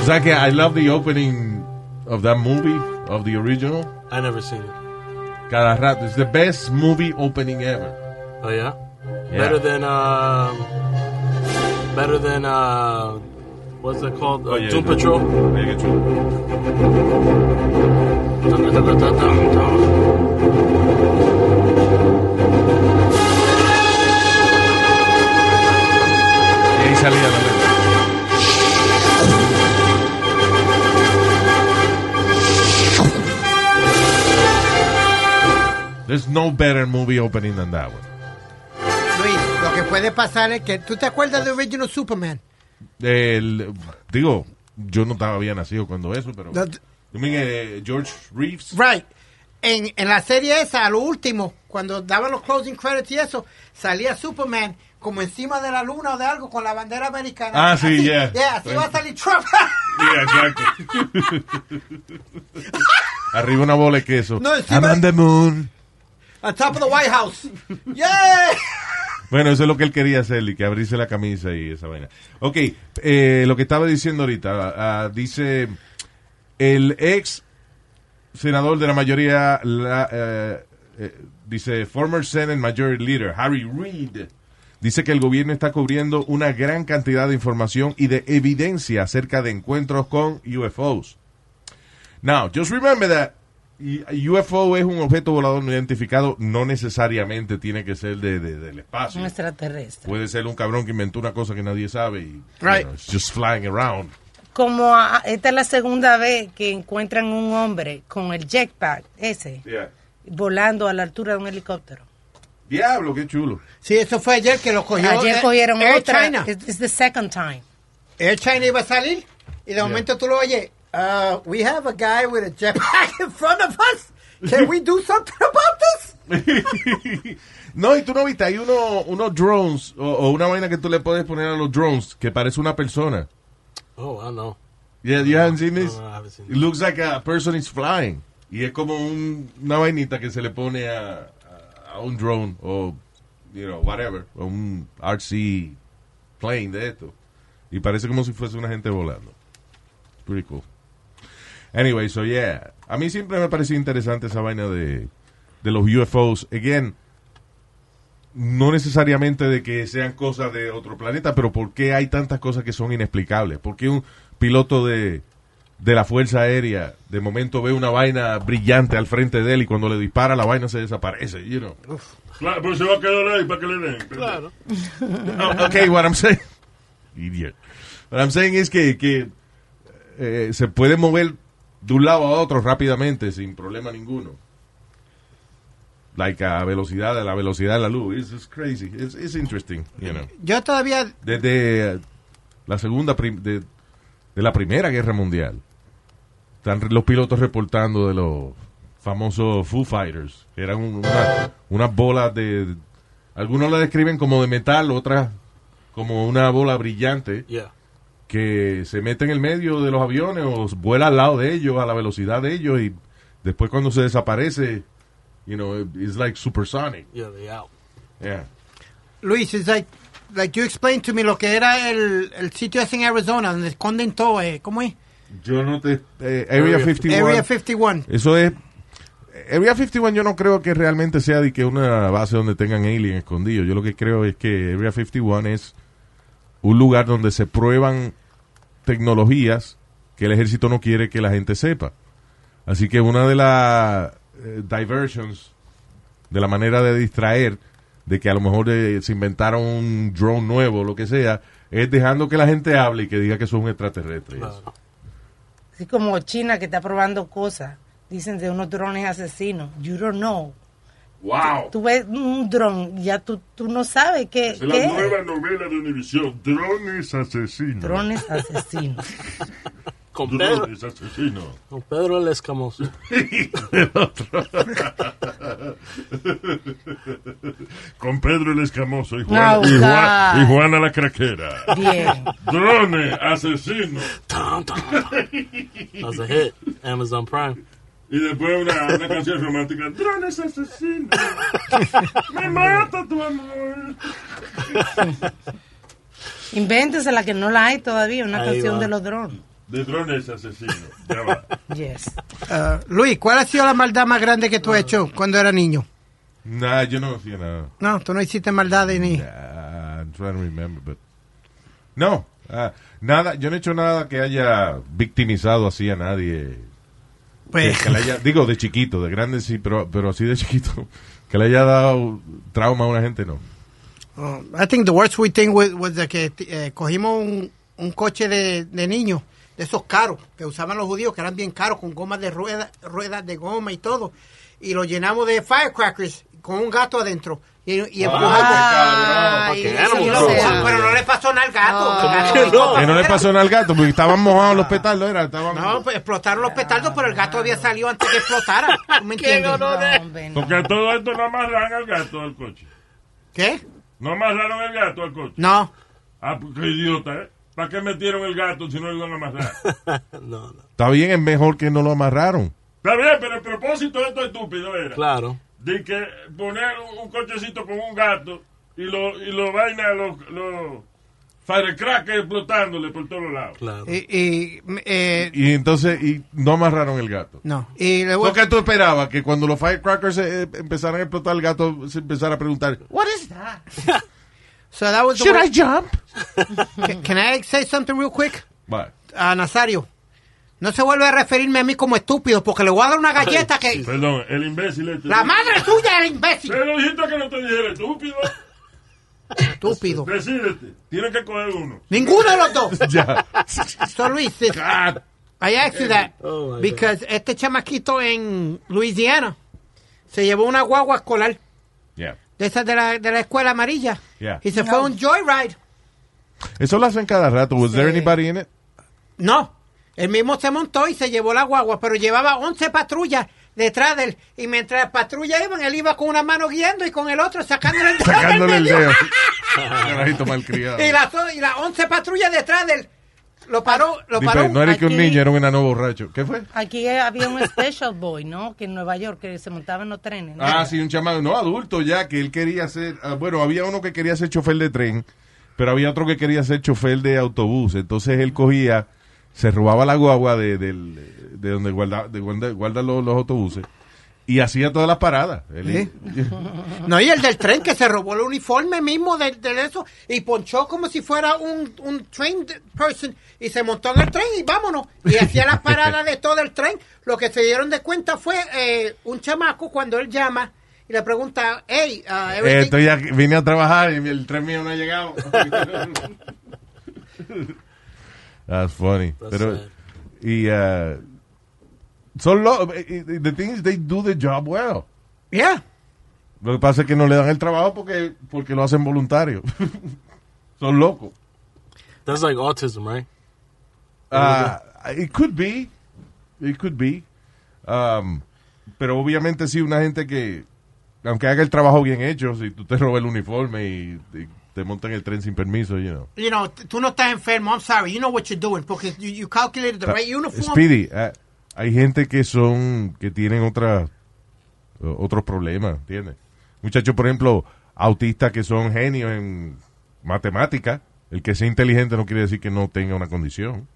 S1: O sea que I love the opening of that movie, of the original.
S5: I never seen it.
S1: Cada rato. It's the best movie opening ever.
S5: Oh yeah.
S1: Yeah.
S5: Better than um. Better than uh. What's it called? Uh,
S1: Oh, yeah,
S5: Doom
S1: yeah.
S5: Patrol.
S1: Yeah, get you- Y ahí salía la letra. There's no better movie opening than that one.
S4: Luis, lo que puede pasar es que tú te acuerdas de Original Superman.
S1: El, digo, yo no estaba bien nacido cuando eso, pero.
S4: No,
S1: You mean, eh, George Reeves?
S4: Right. En, en la serie esa, a lo último, cuando daban los closing credits y eso, salía Superman como encima de la luna o de algo con la bandera americana.
S1: Ah, sí,
S4: Así,
S1: yeah.
S4: yeah, así va a salir Trump. [LAUGHS]
S1: Yeah, exacto. [LAUGHS] Arriba una bola de queso.
S4: No,
S1: I'm on the moon.
S4: On top of the White House. Yeah.
S1: Bueno, eso es lo que él quería hacer, y que abrirse la camisa y esa vaina. Ok, eh, lo que estaba diciendo ahorita, ah, dice el ex senador de la mayoría, la, eh, eh, dice former Senate Majority Leader, Harry Reid, dice que el gobierno está cubriendo una gran cantidad de información y de evidencia acerca de encuentros con UFOs. Now, just remember that UFO es un objeto volador no identificado, no necesariamente tiene que ser de, de- del espacio.
S2: Un extraterrestre.
S1: Puede ser un cabrón que inventó una cosa que nadie sabe y you
S4: Right.
S1: know, it's just flying around.
S2: Como a- esta es la segunda vez que encuentran un hombre con el jetpack ese volando a la altura de un helicóptero.
S1: Diablo, qué chulo.
S4: Sí, eso fue ayer que lo cogió.
S2: Ayer
S4: eh,
S2: cogieron
S4: Air
S2: otra.
S4: China.
S2: It's, it's the second time.
S4: Air China iba a salir y de momento tú lo oyes. Uh, we have a guy with a jetpack [LAUGHS] in front of us. Can we do something about this? [LAUGHS]
S1: no, y tú no viste, hay uno, unos drones o, o una vaina que tú le puedes poner a los drones que parece una persona.
S5: Oh, I know.
S1: Yeah, you haven't seen this?
S5: No, no, I haven't seen
S1: It looks like a person is flying. Y es como un- una vainita que se le pone a, a, a un drone o, you know, whatever, o un RC plane de esto. Y parece como si fuese una gente volando. Pretty cool. Anyway, so yeah. A mí siempre me pareció interesante esa vaina de, de los UFOs. Again, no necesariamente de que sean cosas de otro planeta, pero ¿por qué hay tantas cosas que son inexplicables? ¿Por qué un piloto de, de la Fuerza Aérea de momento ve una vaina brillante al frente de él y cuando le dispara la vaina se desaparece, you know.
S3: Claro, pero se va a quedar ahí para que le den.
S5: Claro. [LAUGHS]
S1: Oh, okay, what I'm saying, idiot. What I'm saying es que, que eh, se puede mover de un lado a otro rápidamente sin problema ninguno. Like a velocidad, a la velocidad de la luz. It's, it's crazy. It's, it's interesting, you know.
S4: Yo todavía,
S1: Desde eh, la segunda, prim- de, de la primera guerra mundial, están los pilotos reportando de los famosos Foo Fighters, que eran un- una- unas bolas de, algunos la describen como de metal, otras como una bola brillante
S5: Yeah.
S1: Que se mete en el medio de los aviones o vuela al lado de ellos, a la velocidad de ellos y después cuando se desaparece, you know, it's like supersonic.
S5: Yeah, they out.
S1: Yeah.
S4: Luis, it's like, like you explained to me lo que era el, el sitio ese en Arizona, donde esconden todo, eh, ¿cómo es?
S1: Yo no te... eh, Area 51.
S4: Area 51.
S1: Eso es. Area 51 yo no creo que realmente sea de que una base donde tengan alien escondido. Yo lo que creo es que Area 51 es un lugar donde se prueban tecnologías que el ejército no quiere que la gente sepa. Así que una de las eh, diversions, de la manera de distraer, de que a lo mejor eh, se inventaron un drone nuevo lo que sea, es dejando que la gente hable y que diga que son eso.
S2: Así como China que está probando cosas. Dicen de unos drones asesinos. You don't know.
S3: ¡Wow!
S2: Tú ves un dron, ya tú, tú no sabes qué,
S3: Es
S2: qué
S3: la
S2: es.
S3: nueva novela de Univision. Drones asesinos.
S2: Drones asesinos. [LAUGHS]
S5: Con Pedro,
S3: asesinos.
S5: con Pedro el Escamoso. [LAUGHS] [LAUGHS]
S3: Con Pedro el Escamoso y, Juan- y, Juan- y Juana la Craquera.
S2: Bien.
S3: Drones asesinos.
S5: That's a hit. Amazon Prime.
S3: Y después una, una canción romántica. Drones asesinos. Me mata tu amor.
S2: Invéntese la que no la hay todavía, una
S5: Ahí
S2: canción
S5: va.
S2: de los drones.
S3: De drones asesinos. Ya va.
S2: Yes.
S4: Uh, Luis, ¿cuál ha sido la maldad más grande que tú has hecho cuando eras niño?
S1: Nah, yo no hacía nada.
S4: No, tú no hiciste maldades ni...
S1: Ah, I'm trying to remember, but... No, ah, nada, yo no he hecho nada que haya victimizado así a nadie.
S4: Pues,
S1: Que, que le haya, digo, de chiquito, de grande sí, pero, pero así de chiquito. [LAUGHS] Que le haya dado trauma a una gente, no.
S4: uh, I think the worst we thing was, was que eh, cogimos un, un coche de, de niños, de esos caros, que usaban los judíos, que eran bien caros, con gomas de ruedas, ruedas de goma y todo, y lo llenamos de firecrackers con un gato adentro. Y, y No,
S2: sé.
S5: cruelty.
S4: pero no le pasó nada al gato.
S2: No.
S1: Le pasó nada al gato, porque estaban mojados los petardos, era. Estaban...
S4: No, pues explotaron los petardos, pero el gato había salido antes que explotara. ¿Tú me [LAUGHS] entiendes?
S2: No, hombre, no.
S3: Porque todo esto no amarran al gato al coche.
S4: ¿Qué?
S3: No amarraron el gato al coche.
S4: No.
S3: Ah, pues qué idiota, ¿eh? ¿Para qué metieron el gato si no lo iban a amarrar? [LAUGHS]
S5: No, no.
S1: Está bien, es mejor que no lo amarraron.
S3: Está bien, pero el propósito de esto estúpido era
S5: Claro.
S3: De que poner un, un cochecito con un gato y lo, y lo vaina, los, los firecrackers explotándole por todos lados.
S5: Claro.
S4: Y, y, eh,
S1: Y entonces, y no amarraron el gato.
S4: no. Y
S1: ¿Por qué tú esperabas? Que cuando los firecrackers eh, empezaran a explotar, el gato se empezara a preguntar, What is that? [LAUGHS]
S4: So that was the
S1: Should I jump? [LAUGHS]
S4: Can, can I say something real quick?
S1: Vale.
S4: A Nazario. No se vuelve a referirme a mí como estúpido, porque le voy a dar una galleta que...
S3: Perdón, el imbécil este.
S4: La madre tuya era imbécil.
S3: Pero dijiste que no te dijera estúpido.
S4: Estúpido.
S3: Decídete. Tienes que coger uno.
S4: Ninguno de los dos. [LAUGHS]
S1: Ya.
S4: So Luis, this-. I asked you that
S5: Oh,
S4: because este chamaquito en Louisiana se llevó una guagua escolar
S1: Yeah.
S4: de esas de la, de la escuela amarilla
S1: Yeah.
S4: y se fue a un joyride.
S1: Eso lo hacen cada rato. Was there anybody in it?
S4: No, él mismo se montó y se llevó la guagua, pero llevaba 11 patrullas detrás de él. Y mientras las patrullas iban, él iba con una mano guiando y con el otro sacándole el dedo.
S1: Sacándole el dedo. [LAUGHS]
S4: Y, las, y las 11 patrullas detrás de él. Lo paró, lo
S1: Dice,
S4: paró.
S1: no era que un niño, era un enano borracho. ¿Qué fue?
S2: Aquí había un special boy, ¿no? Que en Nueva York, que se montaba en los trenes. ¿no?
S1: Ah, sí, un chamaco, no adulto ya, que él quería ser, ah, bueno, había uno que quería ser chofer de tren, pero había otro que quería ser chofer de autobús. Entonces él cogía, se robaba la guagua de, del- de donde guarda, de donde guardan los, los autobuses Y hacía todas las paradas.
S4: No, y el del tren que se robó el uniforme mismo de, de eso y ponchó como si fuera un, un train person y se montó en el tren y vámonos. Y hacía las paradas de todo el tren. Lo que se dieron de cuenta fue eh, un chamaco cuando él llama y le pregunta, hey, uh,
S1: Eh, estoy aquí- vine a trabajar y el tren mío no ha llegado. [LAUGHS] That's funny.
S5: That's
S1: Pero,
S5: sad.
S1: y, uh, son lo, the thing is they do the job well.
S4: Yeah.
S1: Lo que pasa es que no le dan el trabajo porque, porque lo hacen voluntario. [LAUGHS] son locos.
S5: That's like autism, right?
S1: Ah, it could be. It could be. Um, pero obviamente sí, una gente que, aunque haga el trabajo bien hecho, si tú te robas el uniforme y, y te montan el tren sin permiso, you know.
S4: You know, tú no estás enfermo, I'm sorry, you know what you're doing, porque you, you calculated the right uniform.
S1: Speedy, ah, hay gente que son, que tienen otras, o- otros problemas, ¿entiendes? Muchachos, por ejemplo, autistas que son genios en matemática. El que sea inteligente no quiere decir que no tenga una condición.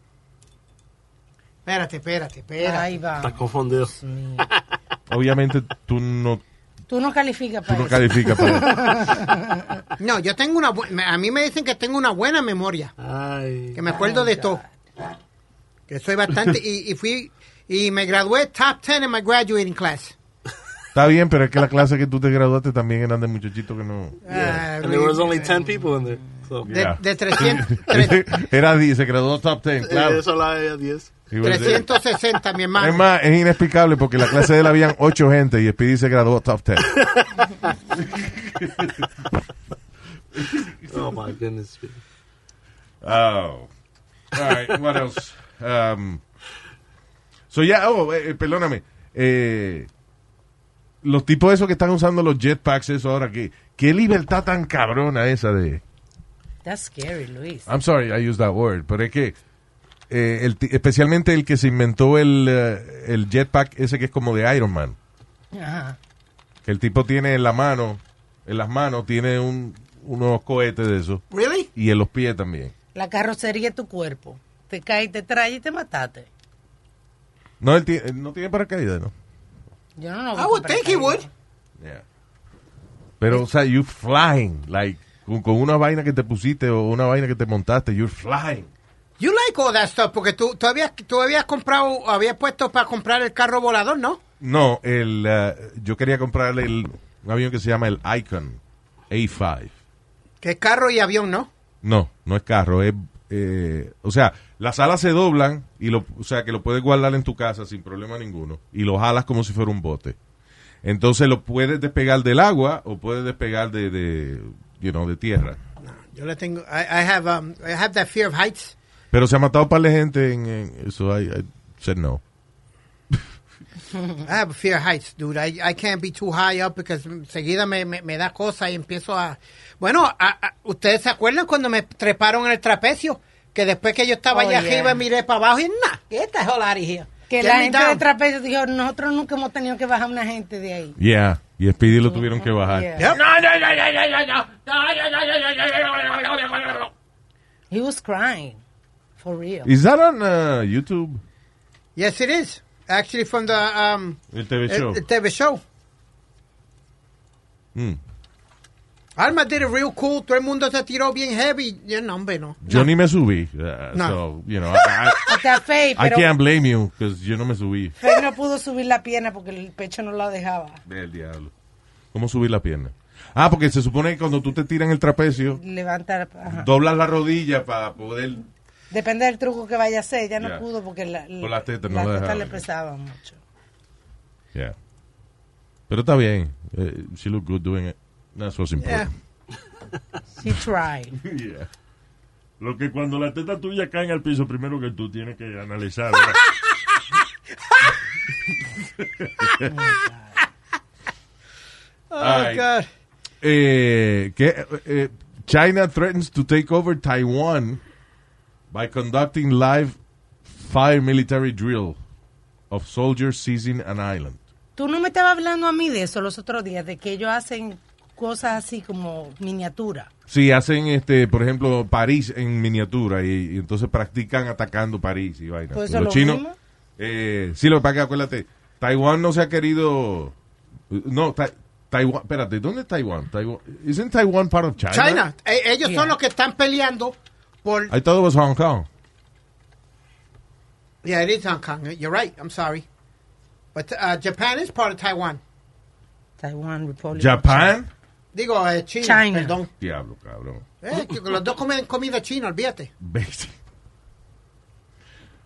S4: Espérate, espérate, espérate.
S2: Ahí va.
S5: Está confundido.
S1: Obviamente tú no,
S2: Tú no calificas
S1: tú
S2: para
S1: no
S2: eso.
S1: calificas para
S4: No, yo tengo una bu- me- a mí me dicen que tengo una buena memoria,
S5: Ay.
S4: que me acuerdo de todo. Que soy bastante y, y fui y me gradué top 10 en my graduating class.
S1: Está bien, pero es que la clase que tú te graduaste también eran de muchachitos que no...
S4: Ah,
S5: And there was only 10 people in there. So.
S4: de,
S1: Yeah.
S4: de 300, tre- [LAUGHS]
S1: Era 10, se graduó top 10, claro.
S5: Eso la de 10.
S1: He was there.
S4: 360, mi hermano.
S1: Es más, es inexplicable porque en la clase de él habían 8 gente y Speedy se graduó top 10. [LAUGHS]
S5: Oh my goodness.
S1: Oh. All right, what else? Um, so ya, oh, eh, eh, perdóname. Eh, los tipos esos que están usando los jetpacks, eso ahora, que qué libertad tan cabrona esa de...
S2: That's scary, Luis.
S1: I'm sorry, I used that word, pero es que eh, el ti- especialmente el que se inventó el, eh, el jetpack ese que es como de Iron Man,
S2: Ajá.
S1: que el tipo tiene en la mano, en las manos tiene un, unos cohetes de eso
S4: Really?
S1: y en los pies también.
S2: La carrocería es tu cuerpo. Te cae, te trae y te mataste.
S1: No, él, ti- él no tiene paracaídas, ¿no?
S2: Yo no lo
S4: I would think he would.
S1: Yeah. Pero, o sea, you flying, like, con, con una vaina que te pusiste o una vaina que te montaste, you're flying.
S4: You like all that stuff porque tú todavía tú habías comprado, habías puesto para comprar el carro volador, ¿no?
S1: No, el, eh, yo quería comprarle el, un avión que se llama el Icon A5.
S4: Que es carro y avión, ¿no?
S1: No, no es carro, es, eh, o sea, las alas se doblan y lo, o sea, que lo puedes guardar en tu casa sin problema ninguno y lo jalas como si fuera un bote. Entonces lo puedes despegar del agua o puedes despegar de, de you know, de tierra.
S4: Yo le tengo, I, I have, um, I have that fear of heights.
S1: Pero se ha matado para la gente en, en eso. I, I said no.
S4: I have a fear of heights, dude. I, I can't be too high up because enseguida me, me, me da cosa y empiezo a... Bueno, a- a- ¿ustedes se acuerdan cuando me treparon en el trapecio? Que después que yo estaba
S2: Oh,
S4: allá
S2: yeah.
S4: arriba miré para abajo y nada, get the hell out of here.
S2: Que
S4: Get
S2: la gente
S4: down.
S2: de trapecio dijo, nosotros nunca hemos tenido que bajar una gente de ahí.
S1: Yeah. Y Speedy lo tuvieron que bajar.
S2: Yeah.
S4: Yep.
S2: He was crying. For real.
S1: Is that on uh, YouTube?
S4: Yes, it is. Actually from the um,
S1: El TV
S4: el-
S1: show.
S4: el TV show.
S1: Mm.
S4: Alma did it real cool. Todo el mundo se tiró bien heavy. Yo, no, hombre, no.
S1: Yo ni me subí. uh,
S4: No.
S1: So, you know, I, I, [LAUGHS] I can't blame you because yo no me subí.
S2: Faye no pudo subir la pierna porque el pecho no la dejaba.
S1: Del diablo. ¿Cómo subir la pierna? Ah, porque se supone que cuando tú te tiras en el trapecio,
S2: Levantar. ajá.
S1: doblas la rodilla para poder...
S2: Depende del truco que vaya a hacer. Ella no
S1: Yeah.
S2: pudo porque la,
S1: Por no la dejaba.
S2: le pesaban mucho.
S1: Yeah. Pero está bien. Eh, she looked good doing it. That's what's
S4: Yeah.
S1: important. [LAUGHS]
S2: He tried. [LAUGHS]
S3: Yeah. Lo que cuando la teta tuya cae al piso, primero que tú tienes que analizar. [LAUGHS]
S4: Oh,
S1: Ay.
S4: God.
S1: Eh, que, eh, China threatens to take over Taiwan by conducting live fire military drill of soldiers seizing an island.
S2: Tú no me estabas hablando a mí de eso los otros días, de que ellos hacen cosas así como miniatura.
S1: Sí, hacen, este, por ejemplo, París en miniatura y, y entonces practican atacando París y vaina.
S2: Pues
S1: Los
S2: lo
S1: chinos, eh, sí, lo que pasa es que acuérdate, Taiwán no se ha querido No, Tai- Taiwán. Espérate, ¿dónde es Taiwán? Taiwán. Isn't Taiwan part of China?
S4: China. Eh, ellos
S2: Yeah.
S4: son los que están peleando por.
S1: I thought it was Hong Kong.
S4: Yeah, it is Hong Kong. You're right. I'm sorry. But uh, Japan is part of Taiwan.
S2: Taiwan Republic.
S1: Japan.
S4: Digo, eh, China,
S2: China.
S4: perdón.
S1: Diablo, cabrón.
S4: Eh, que los dos comen comida china, olvídate.
S1: Beijing.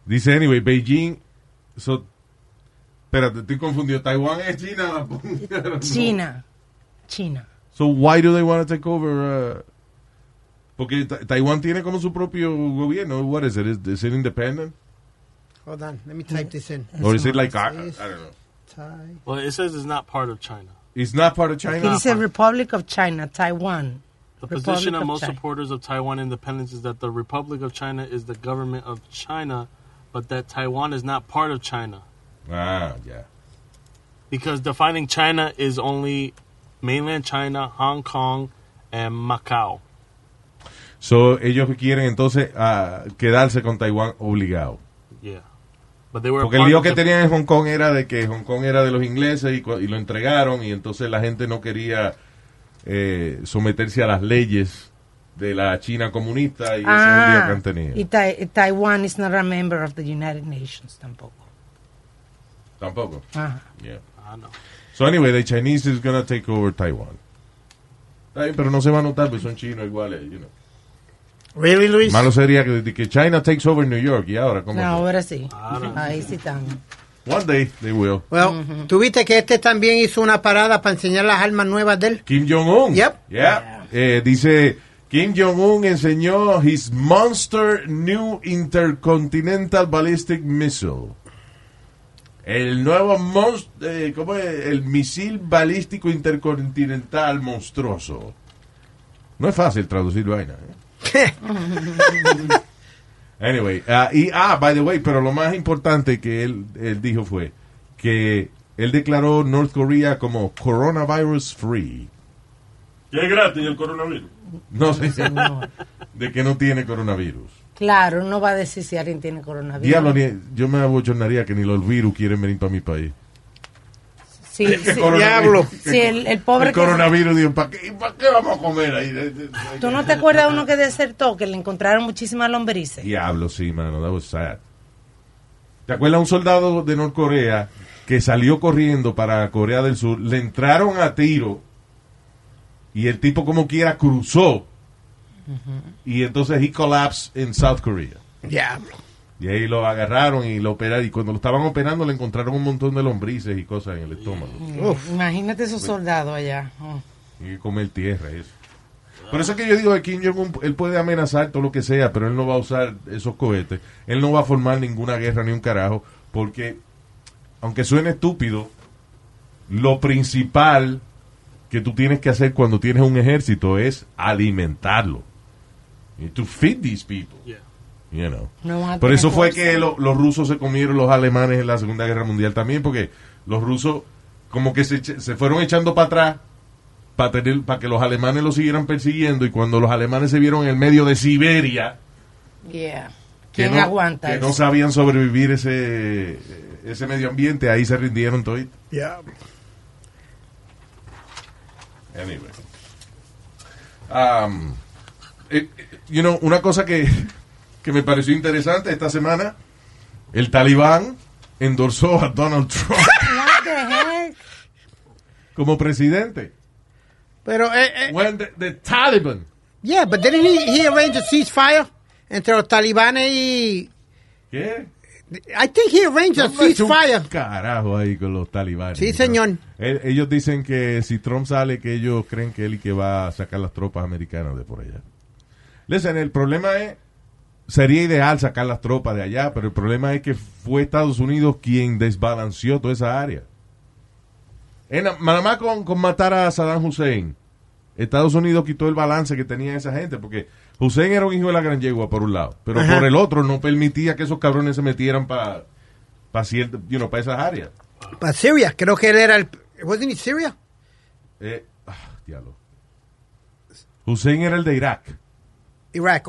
S1: Dice, anyway, Beijing. So, espérate, estoy confundido. Taiwán es China. No. [LAUGHS]
S2: China. China.
S1: So, why do they want to take over? uh, porque Taiwán tiene como su propio gobierno. What is it? Is, is it independent?
S4: Hold on, let me type this in.
S1: Or is it like, I, I don't know.
S4: Tai-
S5: Well, it says it's not part of China.
S1: It's not part of China?
S2: It's a Republic of China, Taiwan.
S5: The
S2: Republic
S5: position of
S2: of
S5: most
S2: China.
S5: supporters of Taiwan independence is that the Republic of China is the government of China, but that Taiwan is not part of China.
S1: Ah, ya.
S5: Because defining China is only mainland China, Hong Kong, and Macau.
S1: So, ellos quieren entonces ah, quedarse con Taiwán obligado.
S5: Yeah. But they were
S1: Porque el lío que
S5: the-
S1: tenían en Hong Kong era de que Hong Kong era de los ingleses y, lo entregaron y entonces la gente no quería eh, someterse a las leyes de la China comunista y ese es el lío que han tenido.
S2: y Tai- Taiwan is not a member of the United Nations tampoco.
S1: Tampoco.
S2: Ajá.
S1: Yeah.
S5: I know.
S1: So anyway, the Chinese is gonna take over Taiwan. Pero no se va a notar porque son chinos iguales, you know.
S4: Really, Luis?
S1: Malo sería que, que China takes over New York y ahora como
S2: No, ahora sí.
S5: Ahora.
S2: Ahí sí están.
S1: one day they will.
S4: Well, tú viste que este también hizo una parada para enseñar las armas nuevas de él.
S1: Kim Jong-un.
S4: Yep.
S1: Yeah. Eh, dice, Kim Jong-un enseñó his Monster New Intercontinental Ballistic Missile. El nuevo mons- eh, ¿cómo es? El misil balístico intercontinental monstruoso. No es fácil traducir vaina. ¿eh? [LAUGHS] Anyway, ah, y ah, by the way, pero lo más importante que él, él dijo fue que él declaró North Korea como coronavirus free.
S3: Que es gratis el coronavirus.
S1: No sé,
S2: Señor.
S1: de que no tiene coronavirus.
S2: Claro, no va a decir si alguien tiene coronavirus.
S1: Diablo, yo me abochornaría que ni los virus quieren venir para mi país.
S2: Sí, sí.
S4: Diablo.
S2: Sí, el, el pobre
S1: El
S2: que...
S1: coronavirus, digo, ¿para qué, ¿para qué vamos a comer ahí?
S2: ¿Tú no te acuerdas de uno que desertó, que le encontraron muchísimas lombrices?
S1: Diablo, sí, mano, that was sad. ¿Te acuerdas un soldado de Norcorea que salió corriendo para Corea del Sur? Le entraron a tiro y el tipo como quiera cruzó y entonces he collapsed en South Korea.
S4: Diablo.
S1: Y ahí lo agarraron y lo operaron. Y cuando lo estaban operando le encontraron un montón de lombrices y cosas en el estómago.
S2: Imagínate esos soldados allá. Oh.
S1: Y comer tierra eso. Por eso es que yo digo que Kim Jong-un, él puede amenazar todo lo que sea, pero él no va a usar esos cohetes. Él no va a formar ninguna guerra ni un carajo, porque, aunque suene estúpido, lo principal que tú tienes que hacer cuando tienes un ejército es alimentarlo. Y to feed these people.
S5: Yeah.
S1: You know.
S2: No
S1: Por eso fue que lo- los rusos se comieron los alemanes en la Segunda Guerra Mundial también, porque los rusos como que se, se fueron echando para atrás para tener para que los alemanes los siguieran persiguiendo y cuando los alemanes se vieron en el medio de Siberia
S2: Yeah.
S1: que,
S2: ¿Quién
S1: no,
S2: aguanta
S1: que
S2: eso?
S1: no sabían sobrevivir ese ese medio ambiente, ahí se rindieron todos.
S4: Diablo.
S1: Anyway. Um, you know, una cosa que, que me pareció interesante esta semana, el talibán endorsó a Donald Trump [LAUGHS] como presidente.
S4: Pero, eh, eh,
S1: When the, the Taliban.
S4: yeah, but didn't he, he arrange a ceasefire entre los talibanes y...
S1: ¿Qué?
S4: I think he arranged a
S1: No
S4: ceasefire.
S1: Carajo ahí con los talibanes.
S4: Sí, señor.
S1: El- ellos dicen que si Trump sale, que ellos creen que él y que va a sacar las tropas americanas de por allá. Listen, el problema es, sería ideal sacar las tropas de allá, pero el problema es que fue Estados Unidos quien desbalanceó toda esa área. En, nada más con, con matar a Saddam Hussein, Estados Unidos quitó el balance que tenía esa gente, porque Hussein era un hijo de la gran yegua por un lado, pero
S4: Ajá.
S1: por el otro no permitía que esos cabrones se metieran para pa you know, pa esas áreas.
S4: Para Syria, creo que él era el... ¿Wasn't he Syria?
S1: Eh, ah, diablo. Hussein era el de Irak.
S4: Iraq,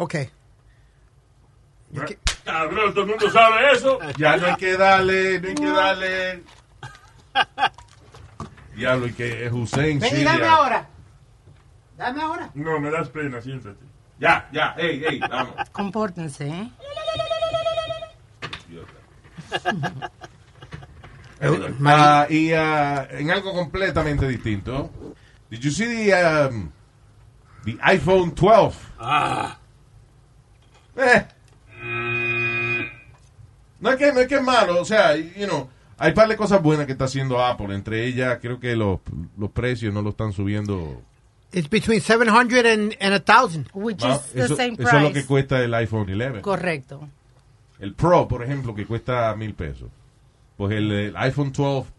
S4: okay.
S3: Cabrón, todo el mundo sabe eso.
S1: Ya no hay que darle, no hay que darle. [LAUGHS] Diablo, y que Hussein
S4: Ven y dame ahora. Dame ahora.
S3: No, me das pena, siéntate.
S1: Ya, ya, ey, ey, vamos. [LAUGHS]
S2: Compórtense, ¿eh?
S1: Ah, y ah, en algo completamente distinto. Did you see the, um, the iPhone 12?
S5: Ah,
S1: Eh. No es que no es que es malo, o sea, you know, hay par de cosas buenas que está haciendo Apple, entre ellas creo que los, los precios no lo están subiendo.
S4: It's between 700 and, and 1000.
S2: Which
S1: más.
S2: is the
S1: Eso,
S2: same
S1: eso es lo que
S2: price.
S1: cuesta el iPhone 11.
S2: Correcto.
S1: El Pro, por ejemplo, que cuesta mil pesos. Pues el, el iPhone 12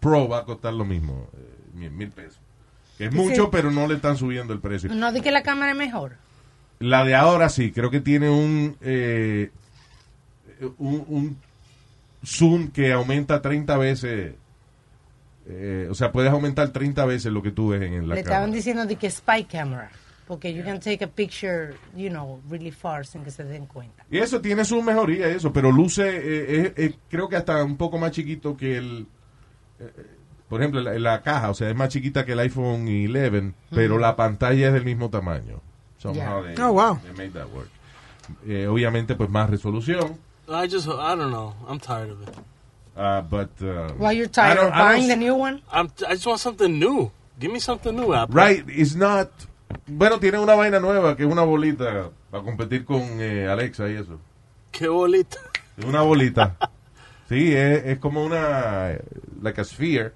S1: Pro va a costar lo mismo, eh, mil, mil pesos. Que es
S2: Sí.
S1: mucho, pero no le están subiendo el precio.
S2: No di que la cámara es mejor.
S1: La de ahora sí, creo que tiene un, eh, un, un zoom que aumenta 30 veces. eh, o sea, puedes aumentar 30 veces lo que tú ves en la
S2: Le
S1: cámara.
S2: estaban diciendo de que spy camera. Porque you can take a picture, you know, really far sin que se den cuenta.
S1: Y eso tiene su mejoría, eso, pero luce, eh, creo que hasta un poco más chiquito que el, eh, eh, por ejemplo, la, la caja, o sea, es más chiquita que el iPhone 11, pero la pantalla es del mismo tamaño. Somehow
S2: Yeah.
S1: they-
S4: Oh, wow.
S1: they made that work. Eh, obviamente, pues más resolución.
S5: I just, I don't know. I'm tired of it.
S1: uh, but, uh,
S2: While you're tired
S1: don't-
S2: of
S1: I don't
S2: buying the new one.
S5: I'm, I just want something new. Give me something new, Apple.
S1: Right, it's not. Bueno, tiene una vaina nueva que es una bolita para competir con eh, Alexa y eso.
S5: Qué bolita.
S1: Es una bolita. [LAUGHS] sí, es, es como una. Like a sphere.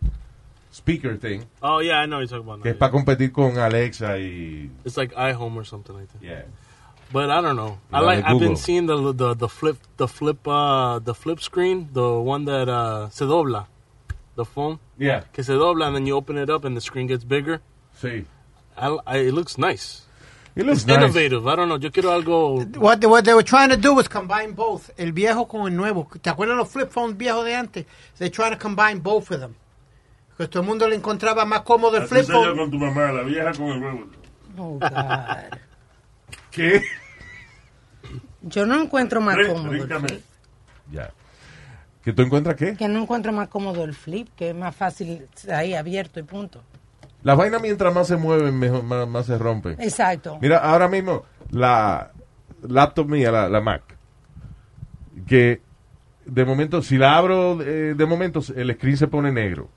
S1: Speaker thing.
S5: Oh yeah, I know what you're talking about. now,
S1: Que es
S5: yeah.
S1: para competir con Alexa y.
S5: It's like iHome or something like that.
S1: Yeah.
S5: But I don't know. I like. I've been seeing the the the flip the flip uh the flip screen, the one that uh se dobla, the phone
S1: Yeah.
S5: que se dobla, and then you open it up and the screen gets bigger.
S1: Sí.
S5: I, I, it looks nice.
S1: It looks
S5: It's
S1: nice.
S5: innovative. I don't know. Yo quiero algo.
S4: What they, what they were trying to do was combine both, el viejo con el nuevo. ¿Te acuerdas los flip phones viejos de antes? They're trying to combine both of them. Porque todo el mundo le encontraba más cómodo el flip phone.
S3: con tu mamá, la vieja con el huevo.
S2: Oh, God. [LAUGHS]
S1: ¿Qué?
S2: Yo no encuentro más
S3: Rí-
S2: cómodo el
S3: ríncame.
S2: flip.
S1: Ya. ¿Que tú encuentras qué?
S2: Que no encuentro más cómodo el flip, que es más fácil ahí abierto y punto.
S1: Las vainas mientras más se mueven, mejor, más, más se rompen.
S2: Exacto.
S1: Mira, ahora mismo, la laptop mía, la, la Mac, que de momento, si la abro, eh, de momento el screen se pone negro.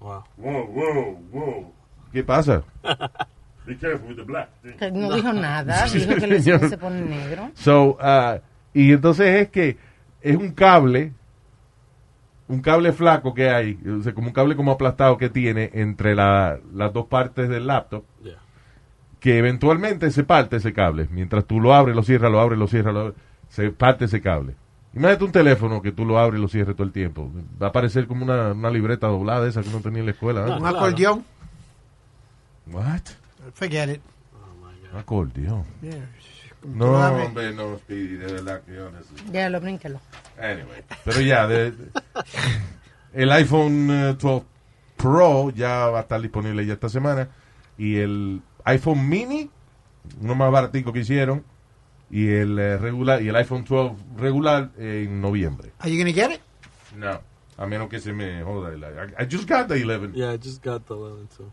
S5: Wow.
S3: Wow, wow, wow.
S1: ¿Qué pasa? [LAUGHS]
S3: Be careful with the black.
S2: Que no dijo nada, [LAUGHS] dijo que el se pone negro.
S1: So, ah, y entonces es que es un cable, un cable flaco que hay, o sea, como un cable como aplastado que tiene entre la- las dos partes del laptop,
S5: Yeah.
S1: que eventualmente se parte ese cable. Mientras tú lo abres, lo cierras, lo abres, lo cierras, lo abres, se parte ese cable. Imagínate un teléfono que tú lo abres y lo cierres todo el tiempo. Va a parecer como una, una libreta doblada esa que uno tenía en la escuela. ¿eh?
S4: Un
S5: claro.
S4: acordeón.
S1: What?
S4: Forget it.
S1: Acordeón.
S4: Yeah.
S1: No, hombre, no, Speedy, de verdad que necesito-
S2: Ya lo brínquelo.
S1: Anyway, pero ya, de- de- el iPhone eh, 12 Pro ya va a estar disponible ya esta semana y el iPhone Mini, uno más baratico que hicieron, y el eh, regular y el iPhone 12 regular eh, en noviembre.
S4: Are you gonna get it?
S1: No, a menos que se me joda. el- I, I just got the 11,
S5: Yeah, I just got the 11 too.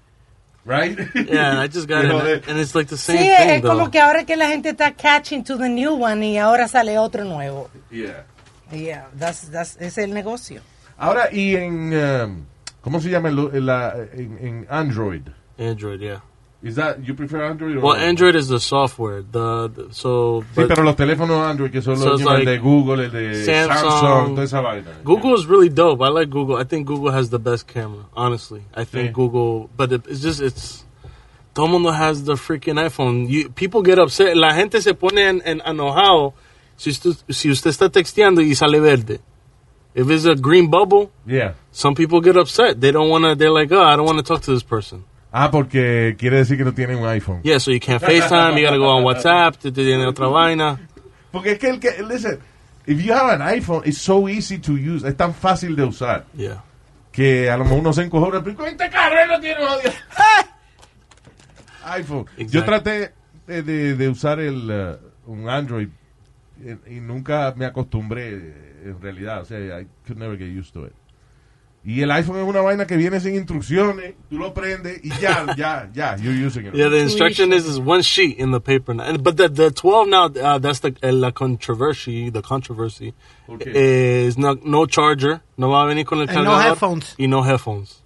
S1: Right?
S5: Yeah, I just got
S1: You
S5: it,
S1: know,
S5: and, it's like the
S2: Sí,
S5: same
S2: es
S5: thing
S2: como
S5: though.
S2: que ahora que la gente está catching to the new one y ahora sale otro nuevo.
S1: Yeah.
S2: Yeah, that's, that's, es el negocio.
S1: Ahora, y en, um, ¿cómo se llama? el- el- la- en, en Android.
S5: Android, yeah.
S1: Is that, you prefer Android or
S5: Well, Android is the software. The, the- so
S1: Sí, pero los teléfonos Android que son
S5: So
S1: los
S5: like
S1: de Google, el de
S5: Samsung.
S1: Samsung, toda esa vaina.
S5: Google is really dope. I like Google. I think Google has the best camera. Honestly, I think
S1: Sí.
S5: Google. But it, it's just it's. Todo mundo has the freaking iPhone. You, people get upset. La gente se pone en, en enojado si usted, si usted está texteando y sale verde. If it's a green bubble,
S1: Yeah.
S5: some people get upset. They don't want to. They're like, oh, I don't want to talk to this person.
S1: Ah, porque quiere decir que no tiene un iPhone.
S5: Yeah, so you can't FaceTime. You gotta go on WhatsApp. Te tiene otra vaina.
S1: Porque es que el que, listen, if you have an iPhone, it's so easy to use, es tan fácil de usar,
S5: Yeah.
S1: que a lo mejor uno se encojona, pero este no tiene un [LAUGHS] iPhone. Yo traté de, de- de usar el, uh, un Android eh, y nunca me acostumbré, en realidad, o sea, I could never get used to it. Y el iPhone es una vaina que viene sin instrucciones, tú lo prendes y ya, [LAUGHS] ya, ya, you're using it.
S5: Yeah, the instruction is, is one sheet in the paper. now. But the, the 12 now, uh, that's the uh, la controversy. The controversy
S1: Okay.
S5: is no, no charger. No va a venir con el
S4: And no
S5: cargador.
S4: headphones.
S5: Y no headphones.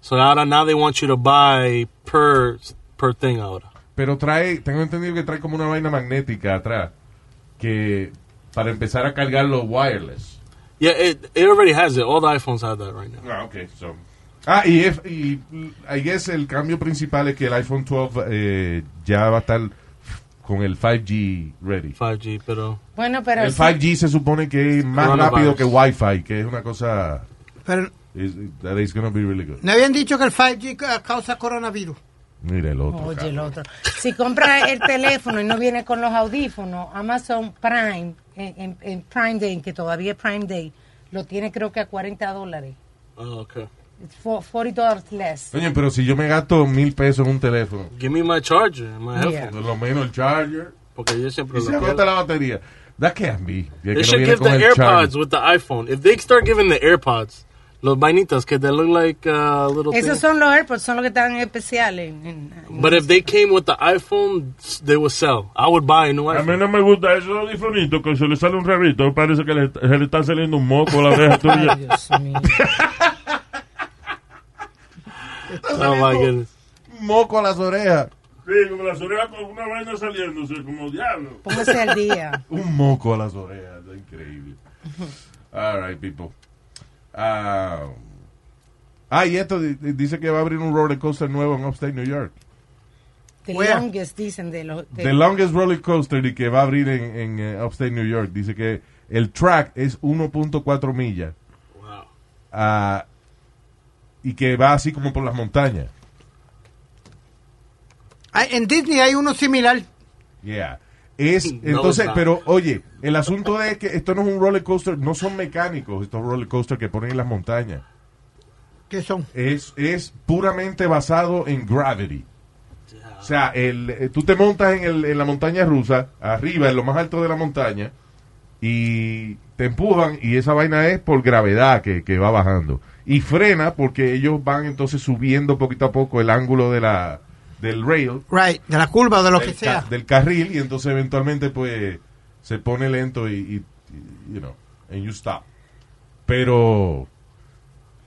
S5: So ahora now they want you to buy per per thing ahora.
S1: Pero trae, tengo entendido que trae como una vaina magnética atrás, que para empezar a cargar los wireless.
S5: Yeah, it it already has it. All the iPhones have that right now.
S1: Ah, ok, so. Ah, y, es- y I guess el cambio principal es que el iPhone 12 eh, ya va a estar con el 5G ready.
S5: 5G, pero
S2: Bueno, pero
S1: El
S2: sí,
S1: 5G se supone que es más rápido que Wi-Fi, que es una cosa
S4: Pero
S1: is, that is gonna be really good.
S4: no habían dicho que el 5G ca- causa coronavirus.
S1: Mira el otro.
S2: Oye, el
S1: cabrón.
S2: otro. Si compra el teléfono y no viene con los audífonos, Amazon Prime, en, en- en Prime Day, que todavía es Prime Day, lo tiene creo que a 40 dólares.
S5: oh, okay.
S2: It's for- 40 dólares less.
S1: Oye, pero si yo me gasto mil pesos en un teléfono,
S5: Give me my charger, my
S2: Yeah.
S1: por lo menos el charger,
S5: Porque yo siempre
S1: y se
S5: lo
S1: agota la batería. That can't be.
S5: They
S1: que no
S5: should
S1: viene
S5: give the
S1: el
S5: AirPods
S1: charger.
S5: with the iPhone. If they start giving the AirPods, los vainitas que they look like uh, little
S2: Esos
S5: things.
S2: son los AirPods, son los que están especiales. en- en-
S5: But if they came with the iPhone, they would sell. I would buy a new
S3: A mí
S5: iPhone.
S3: no me gusta esos audifonitos que se le sale un rabito. Parece que le- se le está saliendo un moco a la oreja tuya.
S2: Ay, Dios mío. [LAUGHS]
S5: Oh my goodness.
S1: Moco a las orejas.
S3: Sí, como las orejas con una vaina saliéndose, como diablo.
S2: Póngase al día.
S1: Un moco a las orejas. Increíble. All right, people. Ah, ah, y esto di- dice que va a abrir un roller coaster nuevo en Upstate New York.
S2: The
S4: Where?
S2: longest, dicen de
S1: The longest roller coaster y que va a abrir en, en eh, Upstate New York. Dice que el track es 1.4 millas.
S5: Wow.
S1: ah, y que va así como por las montañas.
S4: Hay- En Disney hay uno similar.
S1: Yeah. Es, entonces, pero oye, el asunto es que esto no es un roller coaster, no son mecánicos estos roller coasters que ponen en las montañas.
S4: que son?
S1: Es, es puramente basado en gravity. O sea, el, eh, tú te montas en, el, en la montaña rusa, arriba, en lo más alto de la montaña, y te empujan, y esa vaina es por gravedad que, que va bajando. Y frena porque ellos van entonces subiendo poquito a poco el ángulo de la, del rail,
S4: Right, de la curva o de lo que
S1: del,
S4: sea.
S1: ca- del carril, y entonces eventualmente pues se pone lento y, y- y, you know, and you stop. Pero,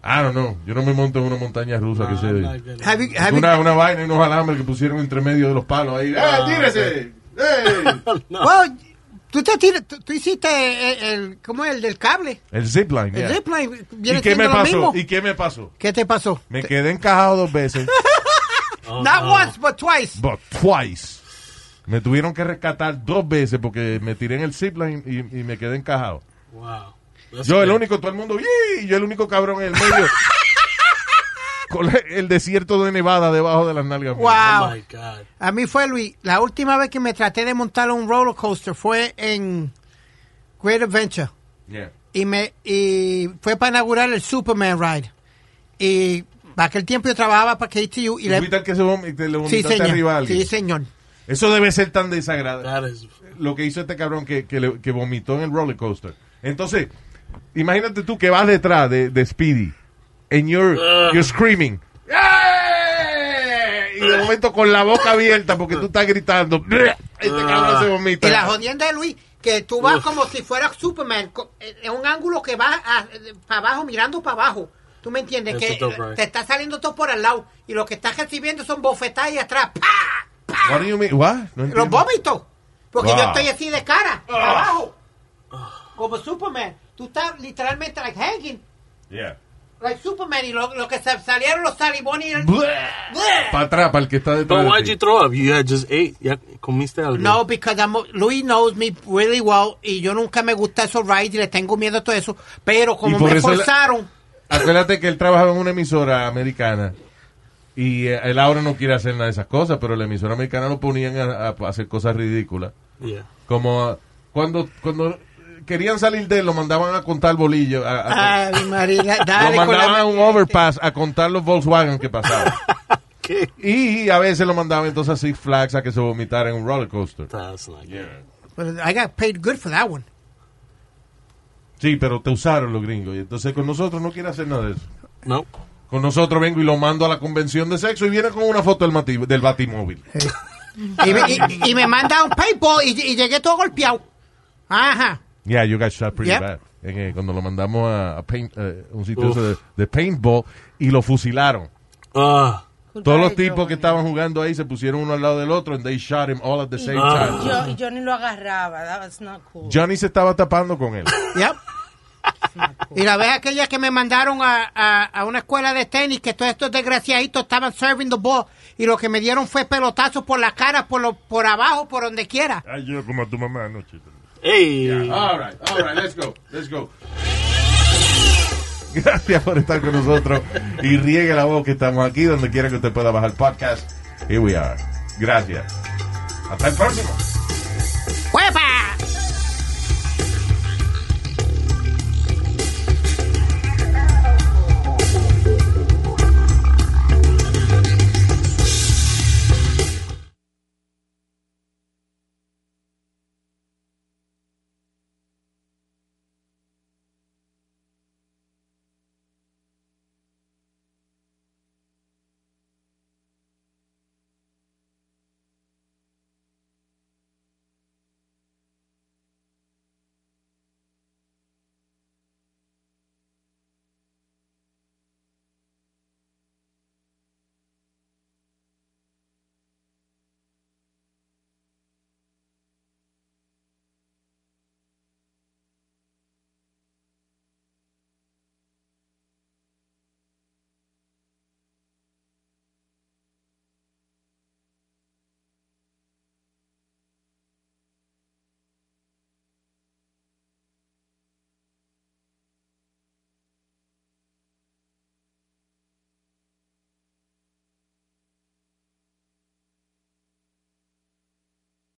S1: I don't know, yo no me monto en una montaña rusa que
S5: Nah,
S1: se...
S5: I'm not gonna-
S4: Have you- have you-
S1: Una, una vaina y unos alambres que pusieron entre medio de los palos ahí. ¡Eh, tírese! ¡Eh! [LAUGHS]
S4: Tú, te tiras- tú, tú hiciste el, el- ¿cómo es? El del cable.
S1: El zipline,
S4: El
S1: yeah.
S4: zipline
S1: ¿Y qué me pasó?
S4: mismo.
S1: ¿Y qué me pasó?
S4: ¿Qué te pasó?
S1: Me quedé encajado dos veces, [LAUGHS]
S5: Oh,
S4: Not
S5: no.
S4: once, but twice.
S1: but twice. Me tuvieron que rescatar dos veces porque me tiré en el zipline y, y me quedé encajado.
S5: Wow. That's
S1: Yo el único, todo el mundo, ¡yee! yo el único cabrón en el medio. [LAUGHS] con el desierto de Nevada debajo de las nalgas.
S4: Wow.
S5: Oh my God.
S4: A mí fue, Luis, la última vez que me traté de montar un roller coaster fue en Great Adventure.
S1: Yeah.
S4: Y, me, y fue para inaugurar el Superman Ride. Y para aquel tiempo yo trabajaba para KTU. Y
S1: ¿Y
S4: le,
S1: que se vom- te le
S4: sí,
S1: vomitaste arriba a
S4: señor.
S1: alguien?
S4: Sí, señor.
S1: Eso debe ser tan desagradable. Lo que hizo este cabrón que, que, le- que vomitó en el roller coaster. Entonces, imagínate tú que vas detrás de, de Speedy and you're, you're screaming. ¡Eh! Y de momento con la boca abierta porque tú estás gritando. Este cabrón se vomita.
S4: Y la jodienda de Luis, que tú vas
S5: Uf.
S4: como si fueras Superman, en un ángulo que va para abajo, mirando para abajo. ¿Tú me entiendes?
S5: Eso
S4: que
S5: está
S4: te está saliendo todo por al lado y lo que estás recibiendo son bofetadas y atrás. ¡Pa! ¡Pa!
S1: What do you mean? What? No
S4: Los vómitos. Porque
S1: Wow.
S4: yo estoy así de cara, abajo. Como Superman. Tú estás literalmente like hanging,
S1: Yeah.
S4: like Superman. Y lo, lo que se salieron los salibones y el...
S1: Para atrás, para el que está detrás.
S5: But why'd you throw up? You had just ate. Ya comiste algo.
S4: No, because I'm, Louis knows me really well y yo nunca me gusta esos rides y le tengo miedo a todo eso. Pero como me
S1: eso la-
S4: forzaron,
S1: Acuérdate que él trabajaba en una emisora americana y eh, él ahora no quiere hacer nada de esas cosas, pero la emisora americana lo ponían a, a hacer cosas ridículas.
S5: Yeah.
S1: Como ah, cuando cuando querían salir de él, lo mandaban a contar bolillo. A, a-
S4: ay, María, [LAUGHS]
S1: lo
S4: dale con
S1: mandaban a un overpass a contar los Volkswagen que pasaban. [LAUGHS] Y a veces lo mandaban entonces a Six Flags a que se vomitara en un roller coaster.
S5: That's not good.
S4: But I got paid good for that one.
S1: Sí, pero te usaron los gringos. Y entonces con nosotros no quiere hacer nada de eso.
S5: No.
S1: Con nosotros vengo y lo mando a la convención de sexo y viene con una foto del, mati- del batimóvil.
S4: Y me, y- y me manda un paintball y, y llegué todo golpeado. Ajá.
S1: Yeah, you got shot pretty
S4: Yep.
S1: bad. En, eh, cuando lo mandamos a, a paint, eh, un sitio de, de paintball y lo fusilaron.
S5: Ah.
S1: Todos los
S2: de
S1: tipos que
S2: Johnny.
S1: estaban jugando ahí se pusieron uno al lado del otro and they shot him all at the same
S5: Ah.
S1: time.
S2: Y yo, y yo ni lo agarraba. That was not cool.
S1: Johnny se estaba tapando con él. [LAUGHS]
S4: Yep. Y la vez aquella que me mandaron a, a, a una escuela de tenis, que todos estos desgraciaditos estaban serving the ball, y lo que me dieron fue pelotazos por la cara, por, lo, por abajo, por donde quiera.
S3: Ay, yo como a tu mamá anoche.
S5: Hey.
S1: All right, all right, let's go, let's go. [LAUGHS] Gracias por estar con nosotros y riegue la voz que estamos aquí donde quiera que usted pueda bajar el podcast. Here we are. Gracias. Hasta el próximo.